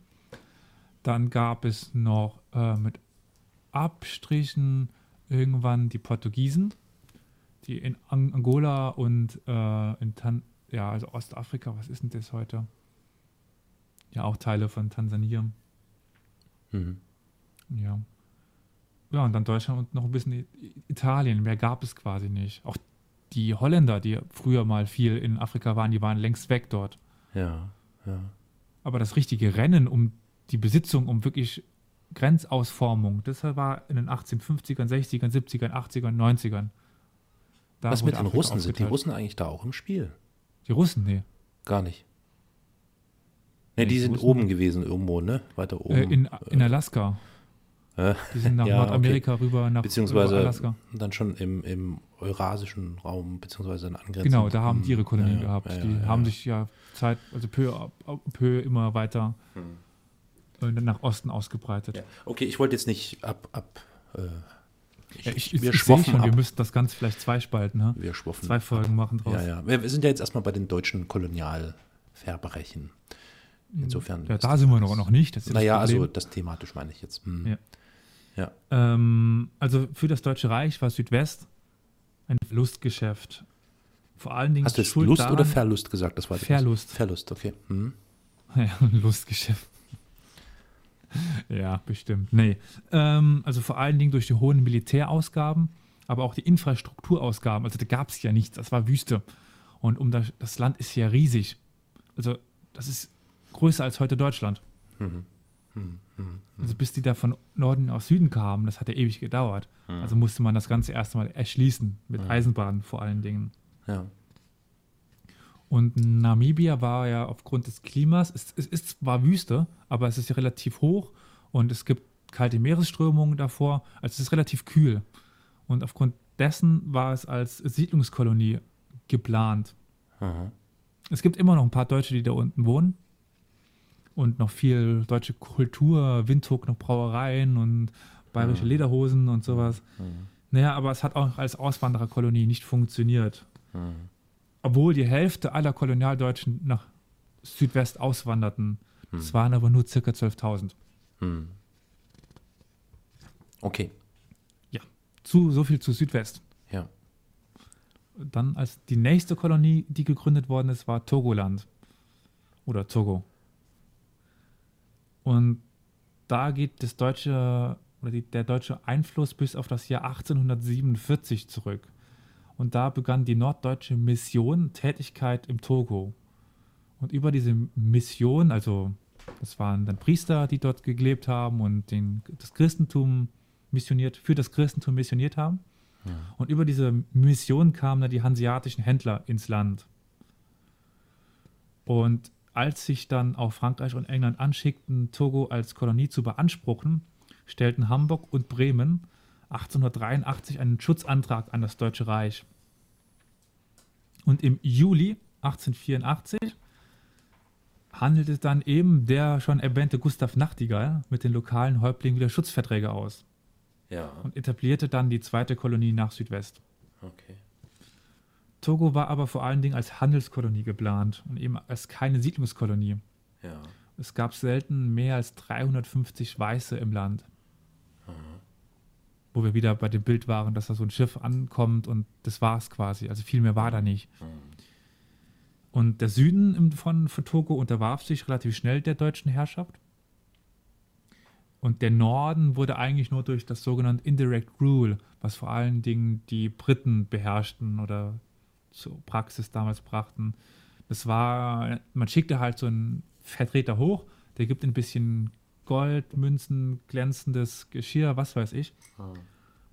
Dann gab es noch äh, mit Abstrichen irgendwann die Portugiesen, die in Ang Angola und äh, in Tan ja, also Ostafrika, was ist denn das heute? Ja, auch Teile von Tansania. hm. Ja. Ja, und dann Deutschland und noch ein bisschen Italien. Mehr gab es quasi nicht. Auch die Holländer, die früher mal viel in Afrika waren, die waren längst weg dort. Ja, ja. Aber das richtige Rennen um die Besitzung, um wirklich Grenzausformung, das war in den 1850ern, 60ern, 70ern, 80ern, 90ern. Da Was mit den Afrika Russen? Sind die. Russen eigentlich da auch im Spiel? Die Russen, nee. Gar nicht. Ne, die sind oben gewesen, irgendwo, ne? Weiter oben. Äh, in, in Alaska. Äh, Die sind nach Ja, Nordamerika rüber nach beziehungsweise rüber Alaska. dann schon im, im eurasischen Raum, beziehungsweise in Angrenzung. Genau, da haben die ihre Kolonien Ja, gehabt. ja, die haben sich ja Zeit, also peu, peu immer weiter Hm. äh, nach Osten ausgebreitet. Okay, ich wollte jetzt nicht ab, ab äh, ich, Ja, ich, wir ich, schwoffen schon, ab. wir müssten das Ganze vielleicht zwei spalten, ne? wir schwoffen zwei Folgen machen draus. Ja, ja. Wir, wir sind ja jetzt erstmal bei den deutschen Kolonialverbrechen. Insofern. Ja, da sind wir noch, noch nicht. Das Naja, das also das thematisch meine ich jetzt. Hm. Ja. Ja. Ähm, also für das Deutsche Reich war Südwest ein Verlustgeschäft. Vor allen Dingen Hast du jetzt schuld Lust daran, oder Verlust gesagt? Das war Verlust. Verlust, okay. Hm. Ja, ein Lustgeschäft. ja, bestimmt. Nee. Ähm, also vor allen Dingen durch die hohen Militärausgaben, aber auch die Infrastrukturausgaben. Also da gab es ja nichts, das war Wüste. Und um das, das Land ist ja riesig. Also das ist größer als heute Deutschland. Mhm. Hm. Hm. Also bis die da von Norden aus Süden kamen, das hat ja ewig gedauert. Hm. Also musste man das Ganze erst mal erschließen, mit Mhm. Eisenbahn vor allen Dingen. Ja. Und Namibia war ja aufgrund des Klimas, es, es ist zwar Wüste, aber es ist ja relativ hoch und es gibt kalte Meeresströmungen davor, also es ist relativ kühl. Und aufgrund dessen war es als Siedlungskolonie geplant. Aha. Es gibt immer noch ein paar Deutsche, die da unten wohnen. Und noch viel deutsche Kultur, Windhoek noch Brauereien und bayerische Mhm. Lederhosen und sowas. Mhm. Naja, aber es hat auch als Auswandererkolonie nicht funktioniert. Mhm. Obwohl die Hälfte aller Kolonialdeutschen nach Südwest auswanderten. Es waren aber nur circa 12.000. Hm. Okay, Zu, so viel zu Südwest. ja. Dann als die nächste Kolonie, die gegründet worden ist, war Togoland. Oder Togo. Und da geht das deutsche, oder die, der deutsche Einfluss bis auf das Jahr 1847 zurück. Und da begann die norddeutsche Mission Tätigkeit im Togo. Und über diese Mission, also das waren dann Priester, die dort gelebt haben und den, das Christentum missioniert, für das Christentum missioniert haben. Und über diese Mission kamen dann die hanseatischen Händler ins Land. Und als sich dann auch Frankreich und England anschickten, Togo als Kolonie zu beanspruchen, stellten Hamburg und Bremen 1883 einen Schutzantrag an das Deutsche Reich. Und im Juli 1884 handelte dann eben der schon erwähnte Gustav Nachtigall mit den lokalen Häuptlingen wieder Schutzverträge aus Ja, und etablierte dann die zweite Kolonie nach Südwest. okay. Togo war aber vor allen Dingen als Handelskolonie geplant und eben als keine Siedlungskolonie. Ja. Es gab selten mehr als 350 Weiße im Land. Wo wir wieder bei dem Bild waren, dass da so ein Schiff ankommt und das war es quasi. Also viel mehr war da nicht. Und der Süden von, von Togo unterwarf sich relativ schnell der deutschen Herrschaft. Und der Norden wurde eigentlich nur durch das sogenannte Indirect Rule, was vor allen Dingen die Briten beherrschten oder zur Praxis damals brachten. Das war, man schickte halt so einen Vertreter hoch, der gibt ein bisschen Gold, Münzen, glänzendes Geschirr, was weiß ich.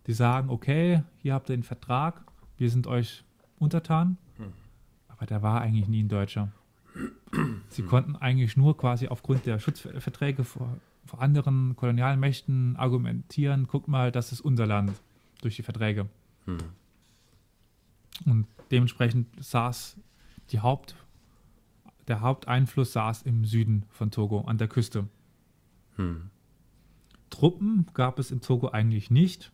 Die sagen, okay, hier habt ihr den Vertrag, wir sind euch untertan. Aber der war eigentlich nie ein Deutscher. Sie konnten eigentlich nur quasi aufgrund der Schutzverträge vor, vor anderen Kolonialmächten argumentieren, guck mal, das ist unser Land durch die Verträge. Hm. Und dementsprechend saß die Haupt, der Haupteinfluss saß im Süden von Togo, an der Küste. Hm. Truppen gab es in Togo eigentlich nicht.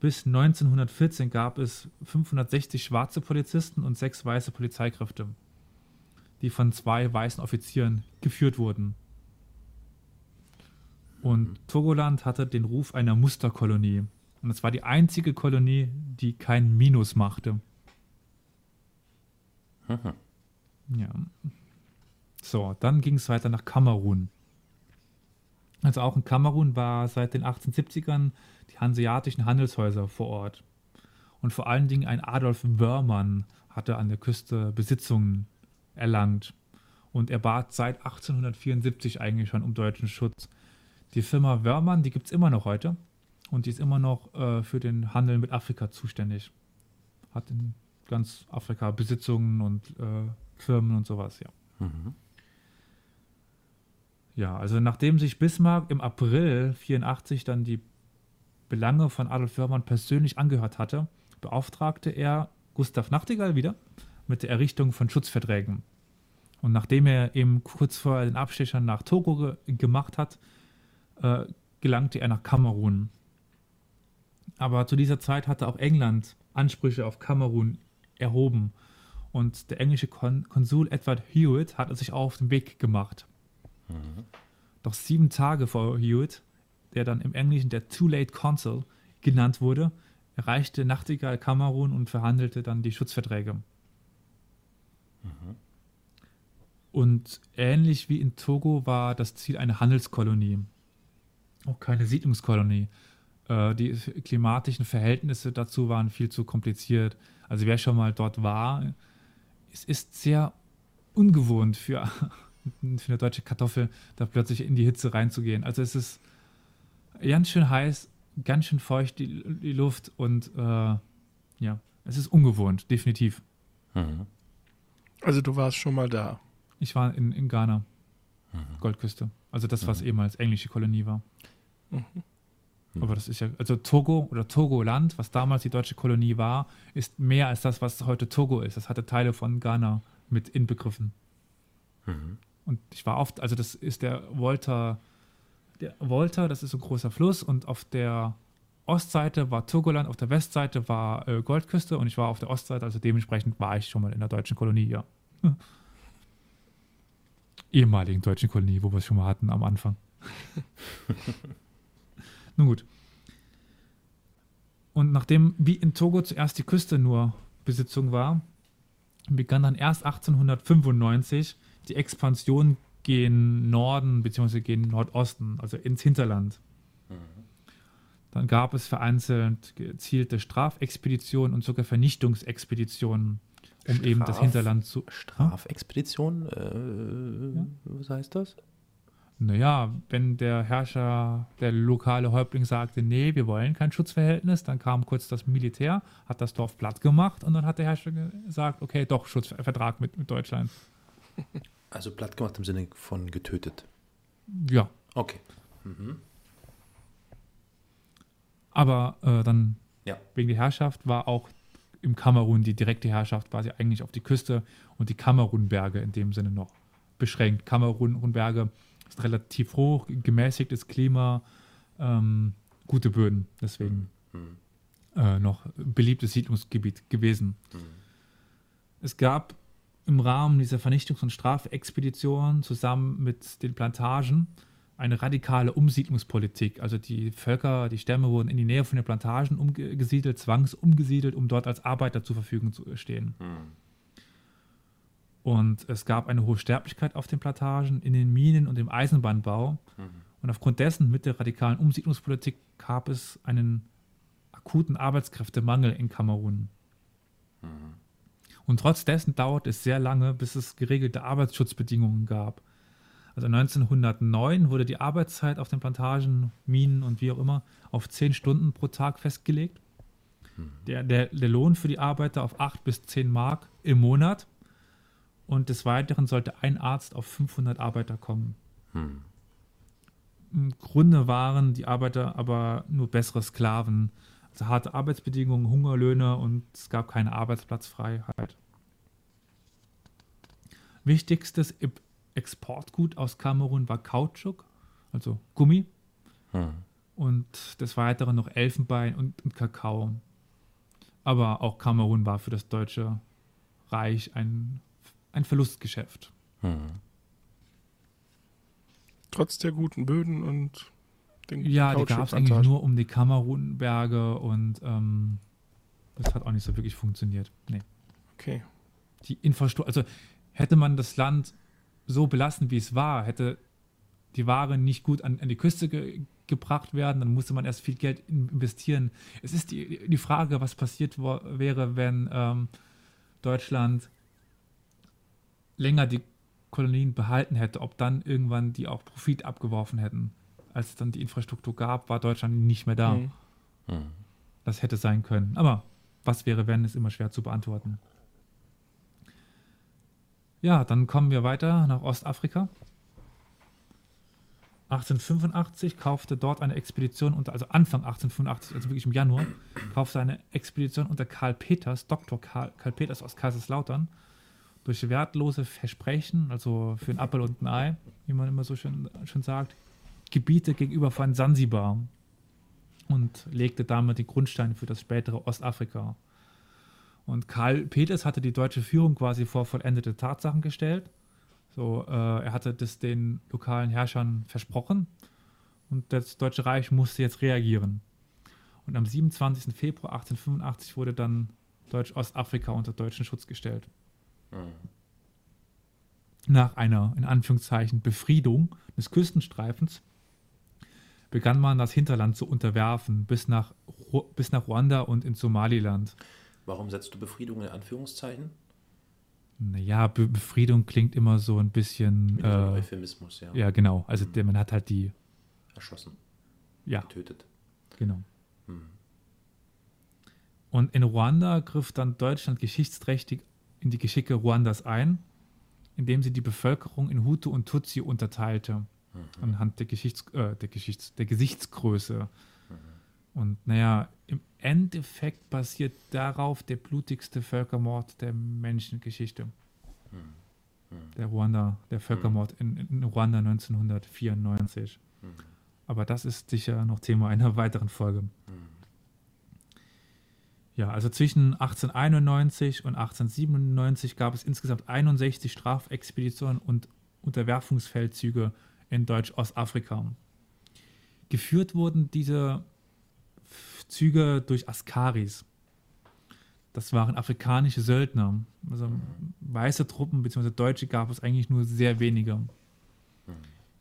Bis 1914 gab es 560 schwarze Polizisten und sechs weiße Polizeikräfte, die von zwei weißen Offizieren geführt wurden. Und Togoland hatte den Ruf einer Musterkolonie. Und es war die einzige Kolonie, die kein Minus machte. Mhm. Ja. So, dann ging es weiter nach Kamerun. Also auch in Kamerun war seit den 1870ern die hanseatischen Handelshäuser vor Ort. Und vor allen Dingen ein Adolf Wörmann hatte an der Küste Besitzungen erlangt. Und er bat seit 1874 eigentlich schon um deutschen Schutz. Die Firma Wörmann, die gibt es immer noch heute. Und die ist immer noch äh, für den Handel mit Afrika zuständig. Hat in ganz Afrika Besitzungen und äh, Firmen und sowas, ja. Mhm. Ja, also nachdem sich Bismarck im April 84 dann die Belange von Adolf Wörmann persönlich angehört hatte, beauftragte er Gustav Nachtigall wieder mit der Errichtung von Schutzverträgen. Und nachdem er eben kurz vor den Abstechern nach Togo ge gemacht hat, äh, gelangte er nach Kamerun. Aber zu dieser Zeit hatte auch England Ansprüche auf Kamerun erhoben. Und der englische Kon Konsul Edward Hewitt hatte sich auch auf den Weg gemacht. Doch sieben Tage vor Hewitt, der dann im Englischen der Too Late Consul genannt wurde, erreichte Nachtigall Kamerun und verhandelte dann die Schutzverträge. Und ähnlich wie in Togo war das Ziel eine Handelskolonie, auch keine Siedlungskolonie. Äh, die klimatischen Verhältnisse dazu waren viel zu kompliziert. Also wer schon mal dort war, es ist sehr ungewohnt für, für eine deutsche Kartoffel, da plötzlich in die Hitze reinzugehen. Also es ist ganz schön heiß, ganz schön feucht die, die Luft und äh, ja, es ist ungewohnt, definitiv. Mhm. Also du warst schon mal da. Ich war in, in Ghana, Goldküste. Also das, was ehemals englische Kolonie war. Aber das ist ja, also Togo oder Togoland, was damals die deutsche Kolonie war, ist mehr als das, was heute Togo ist. Das hatte Teile von Ghana mit inbegriffen. Mhm. Und ich war oft, also das ist der Volta, der Volta, das ist so ein großer Fluss und auf der Ostseite war Togoland, auf der Westseite war äh, Goldküste und ich war auf der Ostseite, also dementsprechend war ich schon mal in der deutschen Kolonie, ja. Ehemaligen deutschen Kolonie, wo wir es schon mal hatten am Anfang. Nun gut. Und nachdem wie in Togo zuerst die Küste nur Besitzung war, begann dann erst 1895 die Expansion gen Norden bzw. gen Nordosten, also ins Hinterland. Dann gab es vereinzelt gezielte Strafexpeditionen und sogar Vernichtungsexpeditionen, um eben das Straf- Hinterland zu. Strafexpedition, äh, was heißt das? Naja, wenn der Herrscher, der lokale Häuptling sagte, nee, wir wollen kein Schutzverhältnis, dann kam kurz das Militär, hat das Dorf platt gemacht und dann hat der Herrscher gesagt, okay, doch, Schutzvertrag mit, mit Deutschland. Also platt gemacht im Sinne von getötet. Ja, Okay. Mhm. aber äh, dann Ja. wegen der Herrschaft war auch im Kamerun die direkte Herrschaft quasi eigentlich auf die Küste und die Kamerunberge in dem Sinne noch beschränkt. Kamerunberge ist relativ hoch, gemäßigtes Klima, ähm, gute Böden, deswegen Mhm. äh, noch beliebtes Siedlungsgebiet gewesen. Mhm. Es gab im Rahmen dieser Vernichtungs- und Strafexpedition zusammen mit den Plantagen eine radikale Umsiedlungspolitik. Also die Völker, die Stämme wurden in die Nähe von den Plantagen umgesiedelt, zwangsumgesiedelt, um dort als Arbeiter zur Verfügung zu stehen. Mhm. Und es gab eine hohe Sterblichkeit auf den Plantagen, in den Minen und im Eisenbahnbau. Mhm. Und aufgrund dessen, mit der radikalen Umsiedlungspolitik, gab es einen akuten Arbeitskräftemangel in Kamerun. Mhm. Und trotz dessen dauert es sehr lange, bis es geregelte Arbeitsschutzbedingungen gab. Also 1909 wurde die Arbeitszeit auf den Plantagen, Minen und wie auch immer auf 10 Stunden pro Tag festgelegt. Der, der, der Lohn für die Arbeiter auf 8 bis 10 Mark im Monat. Und des Weiteren sollte ein Arzt auf 500 Arbeiter kommen. Mhm. Im Grunde waren die Arbeiter aber nur bessere Sklaven. Also harte Arbeitsbedingungen, Hungerlöhne und es gab keine Arbeitsplatzfreiheit. Wichtigstes Exportgut aus Kamerun war Kautschuk, also Gummi, Mhm. und des Weiteren noch Elfenbein und, und Kakao. Aber auch Kamerun war für das Deutsche Reich ein, ein Verlustgeschäft. Mhm. Trotz der guten Böden und den Ja, die gab es eigentlich nur um die Kamerunberge und ähm, das hat auch nicht so wirklich funktioniert. Nee. Okay. Die Infrastruktur, also hätte man das Land so belassen, wie es war, hätte die Ware nicht gut an, an die Küste ge gebracht werden, dann musste man erst viel Geld in investieren. Es ist die, die Frage, was passiert wäre, wenn ähm, Deutschland länger die Kolonien behalten hätte, ob dann irgendwann die auch Profit abgeworfen hätten. Als es dann die Infrastruktur gab, war Deutschland nicht mehr da. Mhm. Mhm. Das hätte sein können. Aber was wäre, wenn, ist immer schwer zu beantworten. Ja, dann kommen wir weiter nach Ostafrika. 1885 kaufte dort eine Expedition unter, also Anfang 1885, also wirklich im Januar, kaufte eine Expedition unter Karl Peters, Dr. Karl, Karl Peters aus Kaiserslautern, durch wertlose Versprechen, also für ein Appel und ein Ei, wie man immer so schön, schön sagt, Gebiete gegenüber von Sansibar und legte damit die Grundsteine für das spätere Ostafrika. Und Karl Peters hatte die deutsche Führung quasi vor vollendete Tatsachen gestellt. So, äh, er hatte das den lokalen Herrschern versprochen und das Deutsche Reich musste jetzt reagieren. Und am 27. Februar 1885 wurde dann Deutsch-Ostafrika unter deutschen Schutz gestellt. Mhm. Nach einer, in Anführungszeichen, Befriedung des Küstenstreifens begann man das Hinterland zu unterwerfen, bis nach, bis nach Ruanda und ins Somaliland. Warum setzt du Befriedung in Anführungszeichen? Naja, Be Befriedung klingt immer so ein bisschen. Mit Äh, Euphemismus, ja. ja, genau. Also der, man hat halt die. Erschossen, Ja, getötet. genau. Mhm. Und in Ruanda griff dann Deutschland geschichtsträchtig in die Geschicke Ruandas ein, indem sie die Bevölkerung in Hutu und Tutsi unterteilte, Mhm. anhand der, Geschichts äh, der, Geschichts der Gesichtsgröße. Und naja, im Endeffekt basiert darauf der blutigste Völkermord der Menschengeschichte. Der Ruanda, der Völkermord in, in Ruanda 1994. Aber das ist sicher noch Thema einer weiteren Folge. Ja, also zwischen 1891 und 1897 gab es insgesamt 61 Strafexpeditionen und Unterwerfungsfeldzüge in Deutsch-Ostafrika. Geführt wurden diese Züge durch Askaris. Das waren afrikanische Söldner. Also weiße Truppen bzw. Deutsche gab es eigentlich nur sehr wenige.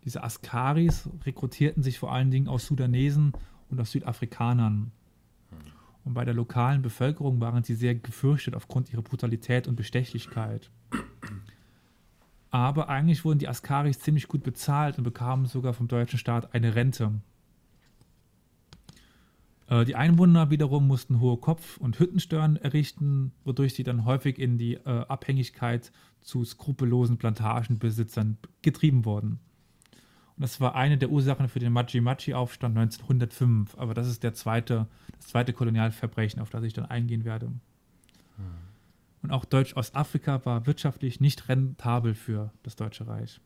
Diese Askaris rekrutierten sich vor allen Dingen aus Sudanesen und aus Südafrikanern. Und bei der lokalen Bevölkerung waren sie sehr gefürchtet aufgrund ihrer Brutalität und Bestechlichkeit. Aber eigentlich wurden die Askaris ziemlich gut bezahlt und bekamen sogar vom deutschen Staat eine Rente. Äh, die Einwohner wiederum mussten hohe Kopf- und Hüttensteuern errichten, wodurch sie dann häufig in die äh, Abhängigkeit zu skrupellosen Plantagenbesitzern getrieben wurden. Und das war eine der Ursachen für den Machi-Machi-Aufstand 1905. Aber das ist der zweite, das zweite Kolonialverbrechen, auf das ich dann eingehen werde. Hm. Und auch Deutsch-Ostafrika war wirtschaftlich nicht rentabel für das Deutsche Reich.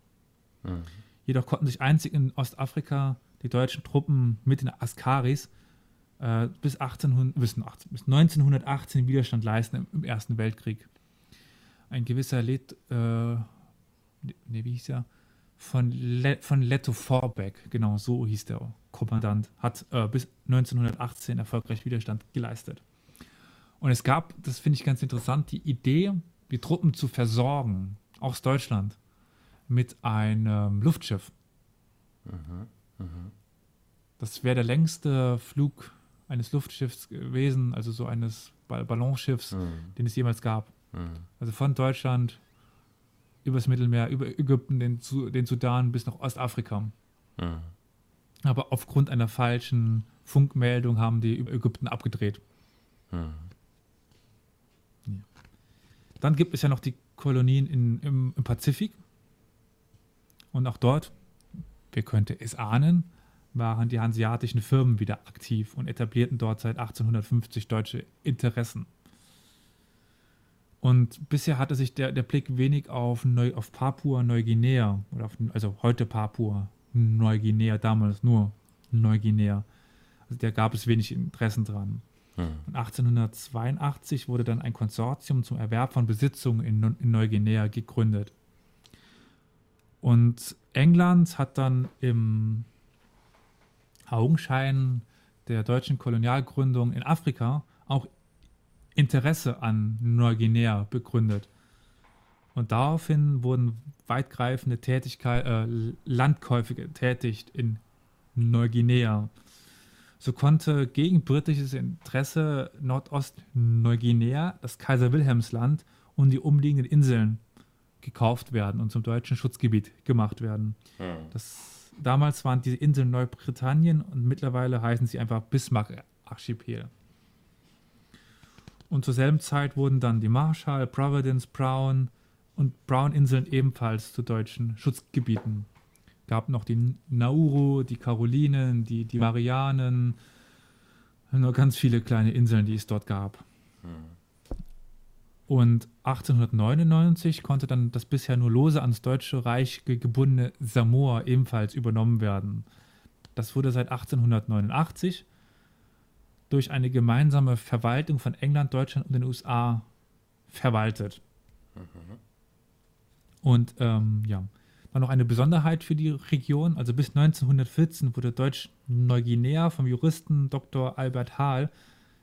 Hm. Jedoch konnten sich einzig in Ostafrika die deutschen Truppen mit den Askaris äh, bis, 1800, bis, 18, bis 1918 Widerstand leisten im, im, Ersten Weltkrieg. Ein gewisser Let, äh, ne, wie hieß er? Von, Le, von Leto Vorbeck, genau so hieß der Kommandant, hat äh, bis 1918 erfolgreich Widerstand geleistet. Und es gab, das finde ich ganz interessant, die Idee, die Truppen zu versorgen, aus Deutschland, mit einem Luftschiff. Mhm, mh. Das wäre der längste Flug eines Luftschiffs gewesen, also so eines Ballonschiffs, mhm. den es jemals gab. Mhm. Also von Deutschland übers Mittelmeer, über Ägypten, den, den Sudan bis nach Ostafrika. Mhm. Aber aufgrund einer falschen Funkmeldung haben die über Ägypten abgedreht. Mhm. Ja. Dann gibt es ja noch die Kolonien in, im, im Pazifik. Und auch dort, wer könnte es ahnen, waren die hanseatischen Firmen wieder aktiv und etablierten dort seit 1850 deutsche Interessen. Und bisher hatte sich der, der Blick wenig auf, Neu, auf Papua-Neuguinea, oder auf, also heute Papua-Neuguinea, damals nur Neuguinea. Also da gab es wenig Interessen dran. Hm. Und 1882 wurde dann ein Konsortium zum Erwerb von Besitzungen in, in Neuguinea gegründet. Und England hat dann im Augenschein der deutschen Kolonialgründung in Afrika auch Interesse an Neuguinea begründet. Und daraufhin wurden weitgreifende Tätigkeit, äh, Landkäufe getätigt in Neuguinea. So konnte gegen britisches Interesse Nordost-Neuguinea, das Kaiser Wilhelmsland und die umliegenden Inseln gekauft werden und zum deutschen Schutzgebiet gemacht werden. Hm. Das damals waren diese Inseln Neubritannien und mittlerweile heißen sie einfach Bismarck-Archipel. Und zur selben Zeit wurden dann die Marshall, Providence, Brown und Brown-Inseln ebenfalls zu deutschen Schutzgebieten. Gab noch die Nauru, die Karolinen, die, die Marianen, nur ganz viele kleine Inseln, die es dort gab. Hm. Und 1899 konnte dann das bisher nur lose ans Deutsche Reich gebundene Samoa ebenfalls übernommen werden. Das wurde seit 1889 durch eine gemeinsame Verwaltung von England, Deutschland und den USA verwaltet. Mhm. Und ähm, ja, war noch eine Besonderheit für die Region. Also bis 1914 wurde Deutsch-Neuguinea vom Juristen Dr. Albert Hahl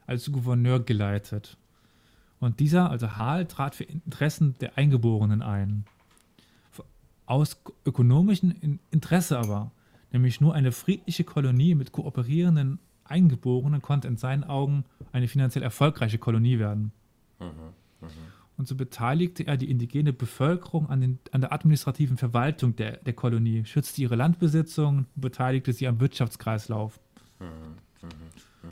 als Gouverneur geleitet. Und dieser, also Hall, trat für Interessen der Eingeborenen ein. Aus ökonomischem Interesse aber, nämlich nur eine friedliche Kolonie mit kooperierenden Eingeborenen konnte in seinen Augen eine finanziell erfolgreiche Kolonie werden. Mhm, mh. Und so beteiligte er die indigene Bevölkerung an, den, an der administrativen Verwaltung der, der Kolonie, schützte ihre Landbesitzung und beteiligte sie am Wirtschaftskreislauf. Mhm, mh.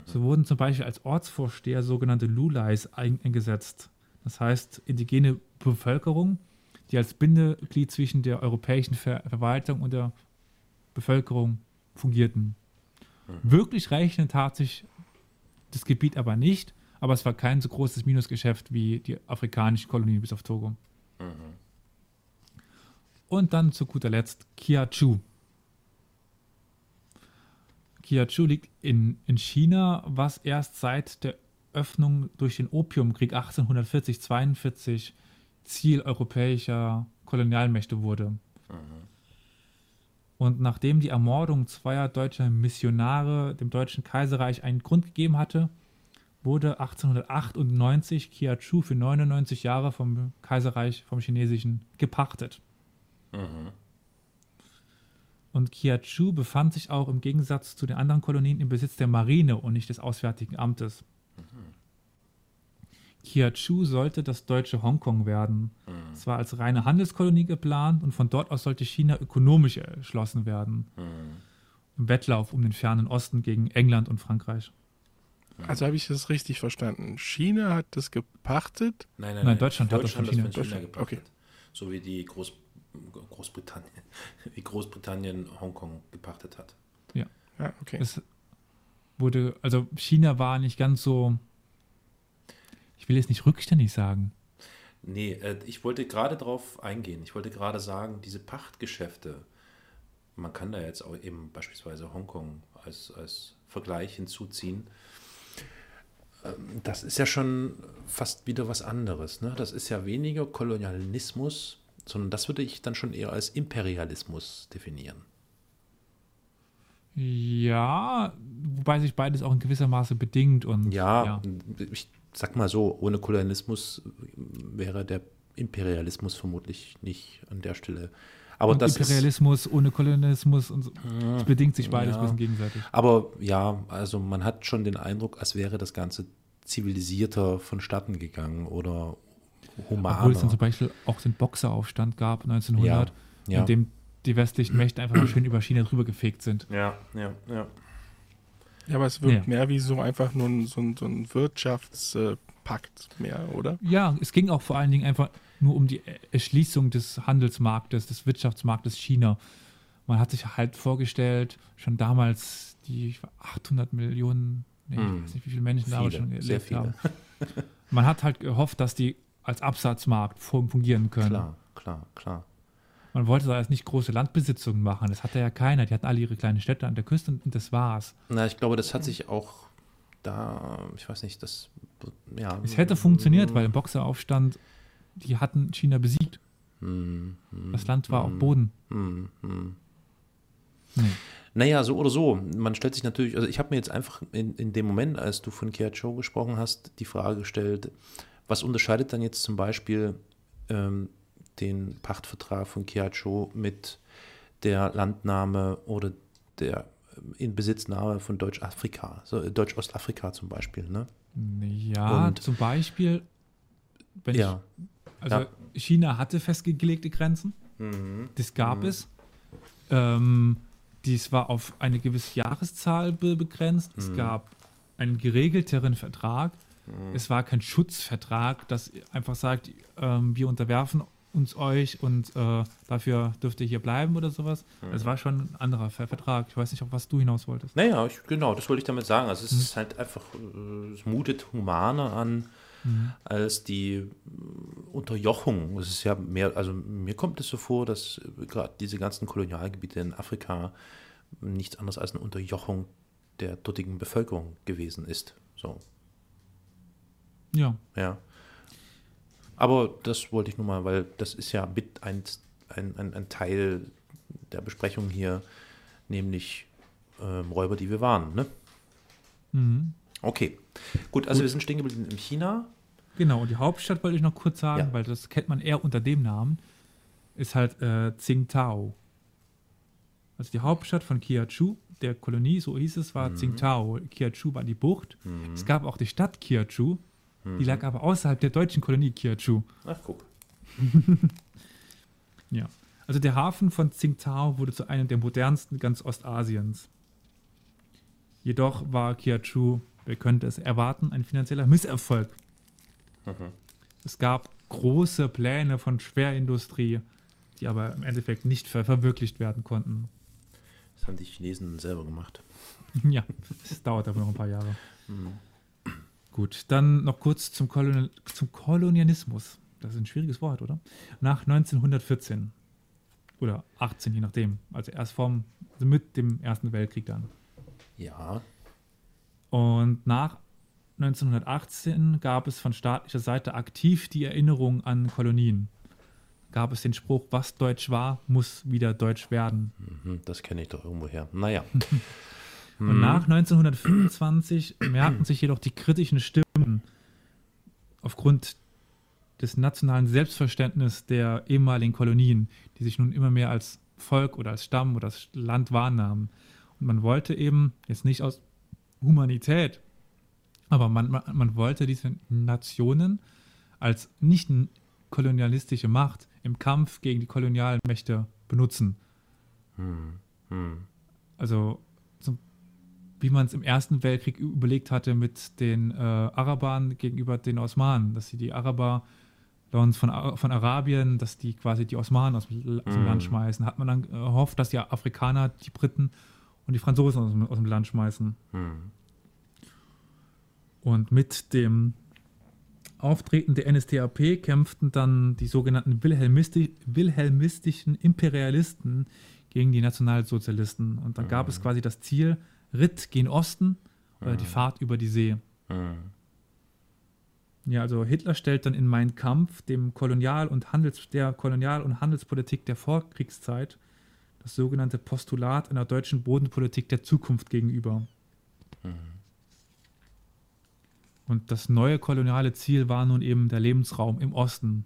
So wurden zum Beispiel als Ortsvorsteher sogenannte Lulais eingesetzt. Das heißt, indigene Bevölkerung, die als Bindeglied zwischen der europäischen Ver Verwaltung und der Bevölkerung fungierten. Mhm. Wirklich reichend tat sich das Gebiet aber nicht, aber es war kein so großes Minusgeschäft wie die afrikanischen Kolonien bis auf Togo. Mhm. Und dann zu guter Letzt Kiachu. Kiachu liegt in, in China, was erst seit der Öffnung durch den Opiumkrieg 1840-42 Ziel europäischer Kolonialmächte wurde. Und nachdem die Ermordung zweier deutscher Missionare dem Deutschen Kaiserreich einen Grund gegeben hatte, wurde 1898 Kiachu für 99 Jahre vom Kaiserreich, vom Chinesischen, gepachtet. Und Kiachu befand sich auch im Gegensatz zu den anderen Kolonien im Besitz der Marine und nicht des Auswärtigen Amtes. Kiachu sollte das deutsche Hongkong werden. Es war als reine Handelskolonie geplant und von dort aus sollte China ökonomisch erschlossen werden. Im Wettlauf um den fernen Osten gegen England und Frankreich. Also habe ich das richtig verstanden. China hat das gepachtet. Nein, Nein, Deutschland hat das von China. China Deutschland, gepachtet. okay. So wie die Groß, Großbritannien, wie Großbritannien Hongkong gepachtet hat. Ja, okay. Es wurde, also China war nicht ganz so, ich will jetzt nicht rückständig sagen. Nee, äh, ich wollte gerade darauf eingehen. Ich wollte gerade sagen, diese Pachtgeschäfte, man kann da jetzt auch eben beispielsweise Hongkong als, als Vergleich hinzuziehen. Ähm, Das ist ja schon fast wieder was anderes. Ne? Das ist ja weniger Kolonialismus, sondern das würde ich dann schon eher als Imperialismus definieren. Ja, wobei sich beides auch in gewisser Maße bedingt und Ja, ich sag mal so, ohne Kolonialismus wäre der Imperialismus vermutlich nicht an der Stelle. Aber und das ist, Imperialismus ohne Kolonialismus und so. Es bedingt sich beides ja. ein bisschen gegenseitig. aber ja, also man hat schon den Eindruck, als wäre das Ganze zivilisierter vonstatten gegangen oder humaner. Obwohl es dann zum Beispiel auch den Boxeraufstand gab 1900, Ja, ja. in dem die westlichen Mächte einfach mal schön über China drüber gefegt sind. ja, ja, ja. Ja, aber es wirkt Ja. mehr wie so einfach nur ein, so ein, so ein Wirtschaftspakt mehr, oder? Ja, es ging auch vor allen Dingen einfach nur um die Erschließung des Handelsmarktes, des Wirtschaftsmarktes China. Man hat sich halt vorgestellt, schon damals die 800 Millionen, nee, Hm. ich weiß nicht, wie viele Menschen damals Viele, schon sehr gelebt viele. haben. Man hat halt gehofft, dass die als Absatzmarkt fun- fungieren können. Klar, klar, klar. Man wollte da jetzt nicht große Landbesitzungen machen, das hatte ja keiner. Die hatten alle ihre kleinen Städte an der Küste und, und das war's. Na, ich glaube, das hat sich auch da, ich weiß nicht, das, ja. Es hätte funktioniert, weil im Boxeraufstand, die hatten China besiegt. Hm, hm, Das Land war auf hm, Boden. hm, hm. Nee. Naja, so oder so. Man stellt sich natürlich, also ich habe mir jetzt einfach in, in dem Moment, als du von Kiacho gesprochen hast, die Frage gestellt, was unterscheidet dann jetzt zum Beispiel ähm, den Pachtvertrag von Kiacho mit der Landnahme oder der ähm, Inbesitznahme von Deutsch-Afrika, so, äh, Deutsch-Ostafrika zum Beispiel, ne? Ja, Und- zum Beispiel, wenn Ja. ich, also China hatte festgelegte Grenzen, Mhm. das gab es. Ähm, dies war auf eine gewisse Jahreszahl be begrenzt. Es Mhm. gab einen geregelteren Vertrag. Mhm. Es war kein Schutzvertrag, das einfach sagt, ähm, wir unterwerfen uns euch und äh, dafür dürft ihr hier bleiben oder sowas. Mhm. Es war schon ein anderer Ver Vertrag. Ich weiß nicht, auf was du hinaus wolltest. Naja, ich, genau, das wollte ich damit sagen. Also es Mhm. ist halt einfach, äh, es mutet humaner an als die äh, Unterjochung. Es ist ja mehr, also mir kommt es so vor, dass äh, gerade diese ganzen Kolonialgebiete in Afrika nichts anderes als eine Unterjochung der dortigen Bevölkerung gewesen ist. So, Ja. ja. Aber das wollte ich nur mal, weil das ist ja mit ein, ein, ein, ein Teil der Besprechung hier, nämlich ähm, Räuber, die wir waren. Ne? Mhm. Okay, gut, also Gut. wir sind stehen geblieben in China. Genau, und die Hauptstadt wollte ich noch kurz sagen, Ja. weil das kennt man eher unter dem Namen, ist halt äh, Tsingtao. Also die Hauptstadt von Kiachu, der Kolonie, so hieß es, war Tsingtao. Kiachu war die Bucht. Es gab auch die Stadt Kiachu, die lag aber außerhalb der deutschen Kolonie Kiachu. Ach, guck. Ja. Also der Hafen von Tsingtao wurde zu einem der modernsten ganz Ostasiens. Jedoch war Kiachu, wer könnte es erwarten, ein finanzieller Misserfolg. Es gab große Pläne von Schwerindustrie, die aber im Endeffekt nicht ver verwirklicht werden konnten. Das haben die Chinesen selber gemacht. ja, es dauert aber noch ein paar Jahre. Gut, dann noch kurz zum, Kolonial zum Kolonialismus. Das ist ein schwieriges Wort, oder? Nach 1914. Oder 18, je nachdem. Also erst vom, also mit dem Ersten Weltkrieg dann. Ja. Und nach 1918 gab es von staatlicher Seite aktiv die Erinnerung an Kolonien. Gab es den Spruch, was deutsch war, muss wieder deutsch werden. Mhm, das kenne ich doch irgendwo her. Naja. Und nach 1925 merkten sich jedoch die kritischen Stimmen aufgrund des nationalen Selbstverständnisses der ehemaligen Kolonien, die sich nun immer mehr als Volk oder als Stamm oder als Land wahrnahmen. Und man wollte eben, jetzt nicht aus Humanität, aber man, man, man wollte diese Nationen als nicht kolonialistische Macht im Kampf gegen die kolonialen Mächte benutzen. Hm, hm. Also so, wie man es im Ersten Weltkrieg überlegt hatte mit den äh, Arabern gegenüber den Osmanen, dass sie die Araber von, von Arabien, dass die quasi die Osmanen aus, dem, Mm. Land schmeißen, hat man dann gehofft, dass die Afrikaner, die Briten und die Franzosen aus dem, aus dem Land schmeißen. Hm. Und mit dem Auftreten der NSDAP kämpften dann die sogenannten Wilhelmisti wilhelmistischen Imperialisten gegen die Nationalsozialisten. Und dann gab es quasi das Ziel, Ritt gen Osten oder die Fahrt über die See. Hm. Ja, also Hitler stellt dann in Mein Kampf dem Kolonial- und Handels der Kolonial- und Handelspolitik der Vorkriegszeit das sogenannte Postulat einer deutschen Bodenpolitik der Zukunft gegenüber. Und das neue koloniale Ziel war nun eben der Lebensraum im Osten.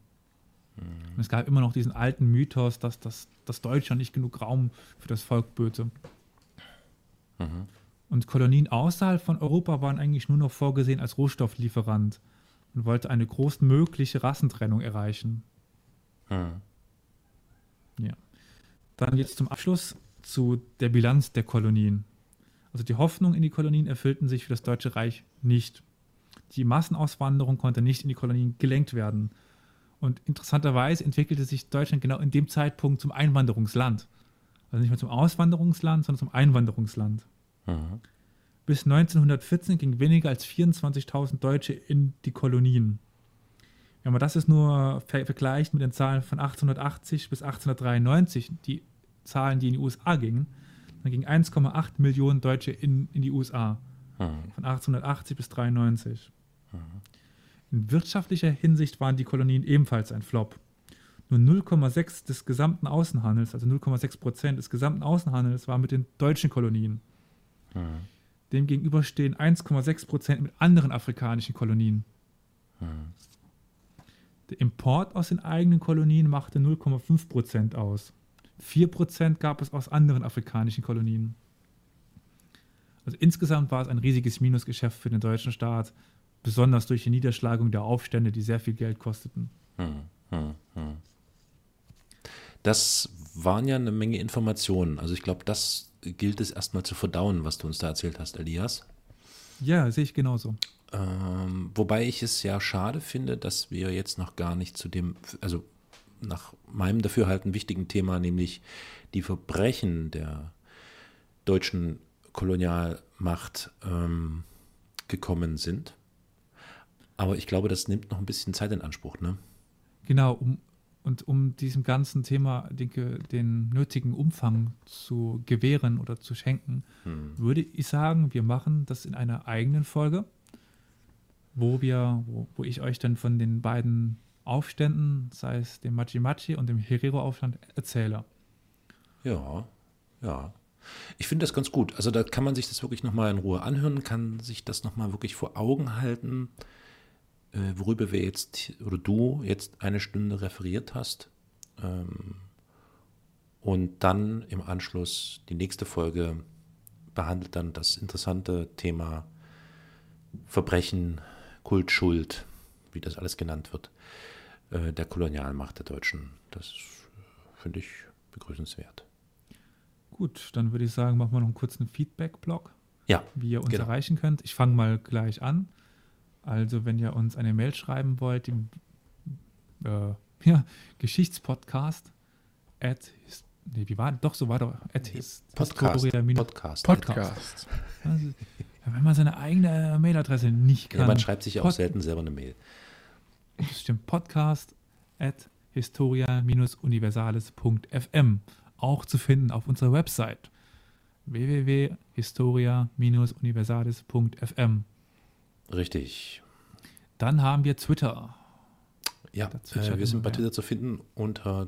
Und es gab immer noch diesen alten Mythos, dass, das, dass Deutschland nicht genug Raum für das Volk böte. Mhm. Und Kolonien außerhalb von Europa waren eigentlich nur noch vorgesehen als Rohstofflieferant und wollte eine großmögliche Rassentrennung erreichen. Hm. Ja. Dann jetzt zum Abschluss zu der Bilanz der Kolonien. Also die Hoffnung in die Kolonien erfüllten sich für das Deutsche Reich nicht. Die Massenauswanderung konnte nicht in die Kolonien gelenkt werden. Und interessanterweise entwickelte sich Deutschland genau in dem Zeitpunkt zum Einwanderungsland. Also nicht mehr zum Auswanderungsland, sondern zum Einwanderungsland. Mhm. Bis 1914 gingen weniger als 24.000 Deutsche in die Kolonien. Wenn man das jetzt nur ver vergleicht mit den Zahlen von 1880 bis 1893, die Zahlen, die in die USA gingen, dann gingen 1,8 Millionen Deutsche in, in die USA Hm. von 1880 bis 93. In wirtschaftlicher Hinsicht waren die Kolonien ebenfalls ein Flop. Nur 0,6 des gesamten Außenhandels, also 0,6 Prozent des gesamten Außenhandels war mit den deutschen Kolonien. Hm. Demgegenüber stehen 1,6 Prozent mit anderen afrikanischen Kolonien. Hm. Der Import aus den eigenen Kolonien machte 0,5 Prozent aus. 4 Prozent gab es aus anderen afrikanischen Kolonien. Also insgesamt war es ein riesiges Minusgeschäft für den deutschen Staat, besonders durch die Niederschlagung der Aufstände, die sehr viel Geld kosteten. Hm, hm, hm. Das waren ja eine Menge Informationen. Also ich glaube, das gilt es erstmal zu verdauen, was du uns da erzählt hast, Elias. Ja, sehe ich genauso. Ähm, wobei ich es ja schade finde, dass wir jetzt noch gar nicht zu dem, also nach meinem Dafürhalten wichtigen Thema, nämlich die Verbrechen der deutschen Kolonialmacht ähm, gekommen sind. Aber ich glaube, das nimmt noch ein bisschen Zeit in Anspruch, ne? Genau, um, und um diesem ganzen Thema denke, den nötigen Umfang zu gewähren oder zu schenken, Hm. würde ich sagen, wir machen das in einer eigenen Folge, wo wir, wo, wo ich euch dann von den beiden Aufständen, sei es dem Machi Machi und dem Herero-Aufstand, erzähle. Ja, ja. Ich finde das ganz gut. Also da kann man sich das wirklich nochmal in Ruhe anhören, kann sich das nochmal wirklich vor Augen halten, worüber wir jetzt oder du jetzt eine Stunde referiert hast. Ähm, und dann im Anschluss die nächste Folge behandelt dann das interessante Thema Verbrechen, Kult, Schuld, wie das alles genannt wird, äh, der Kolonialmacht der Deutschen. Das äh, finde ich begrüßenswert. Gut, dann würde ich sagen, machen wir noch einen kurzen Feedback-Blog, Ja, wie ihr uns Genau. erreichen könnt. Ich fange mal gleich an. Also, wenn ihr uns eine Mail schreiben wollt, im äh, ja, Geschichtspodcast at nee, wie war doch so war doch at his, Podcast. minus- Podcast. Podcast. Also, wenn man seine eigene Mailadresse nicht kann. Ja, man schreibt sich ja auch Pod- selten selber eine Mail. Das stimmt. Podcast at historia-universales.fm. Auch zu finden auf unserer Website www.historia-universales.fm. Richtig. Dann haben wir Twitter. Ja, Da äh, wir sind bei. Twitter zu finden unter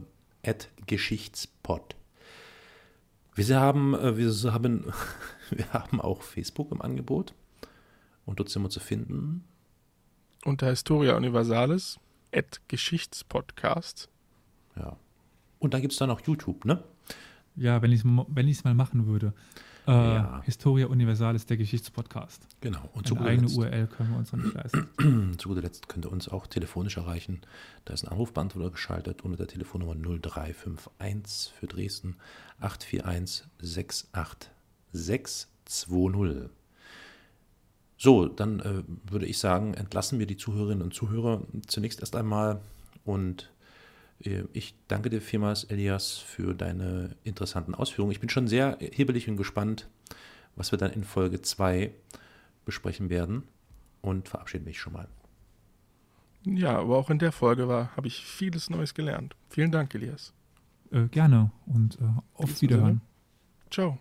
@geschichtspod. Wir haben, äh, wir haben, wir haben auch Facebook im Angebot und dort sind wir zu finden. Unter Historia Universalis, at Geschichtspodcast. Ja. Und dann gibt es dann auch YouTube, ne? Ja, wenn ich es wenn ich's mal machen würde. Äh, Ja. Historia Universalis, der Geschichtspodcast. Genau. Und zu Eine guter, eigene Letzt, URL können wir uns noch nicht leisten. zu guter Letzt könnt ihr uns auch telefonisch erreichen. Da ist ein Anrufbeantworter geschaltet unter der Telefonnummer 0351 für Dresden 841 68620. So, dann äh, würde ich sagen, entlassen wir die Zuhörerinnen und Zuhörer zunächst erst einmal und ich danke dir vielmals, Elias, für deine interessanten Ausführungen. Ich bin schon sehr hibbelig und gespannt, was wir dann in Folge 2 besprechen werden und verabschiede mich schon mal. Ja, aber auch in der Folge war, habe ich vieles Neues gelernt. Vielen Dank, Elias. Äh, gerne und äh, auf diesem Sinne. Wiederhören. Ciao.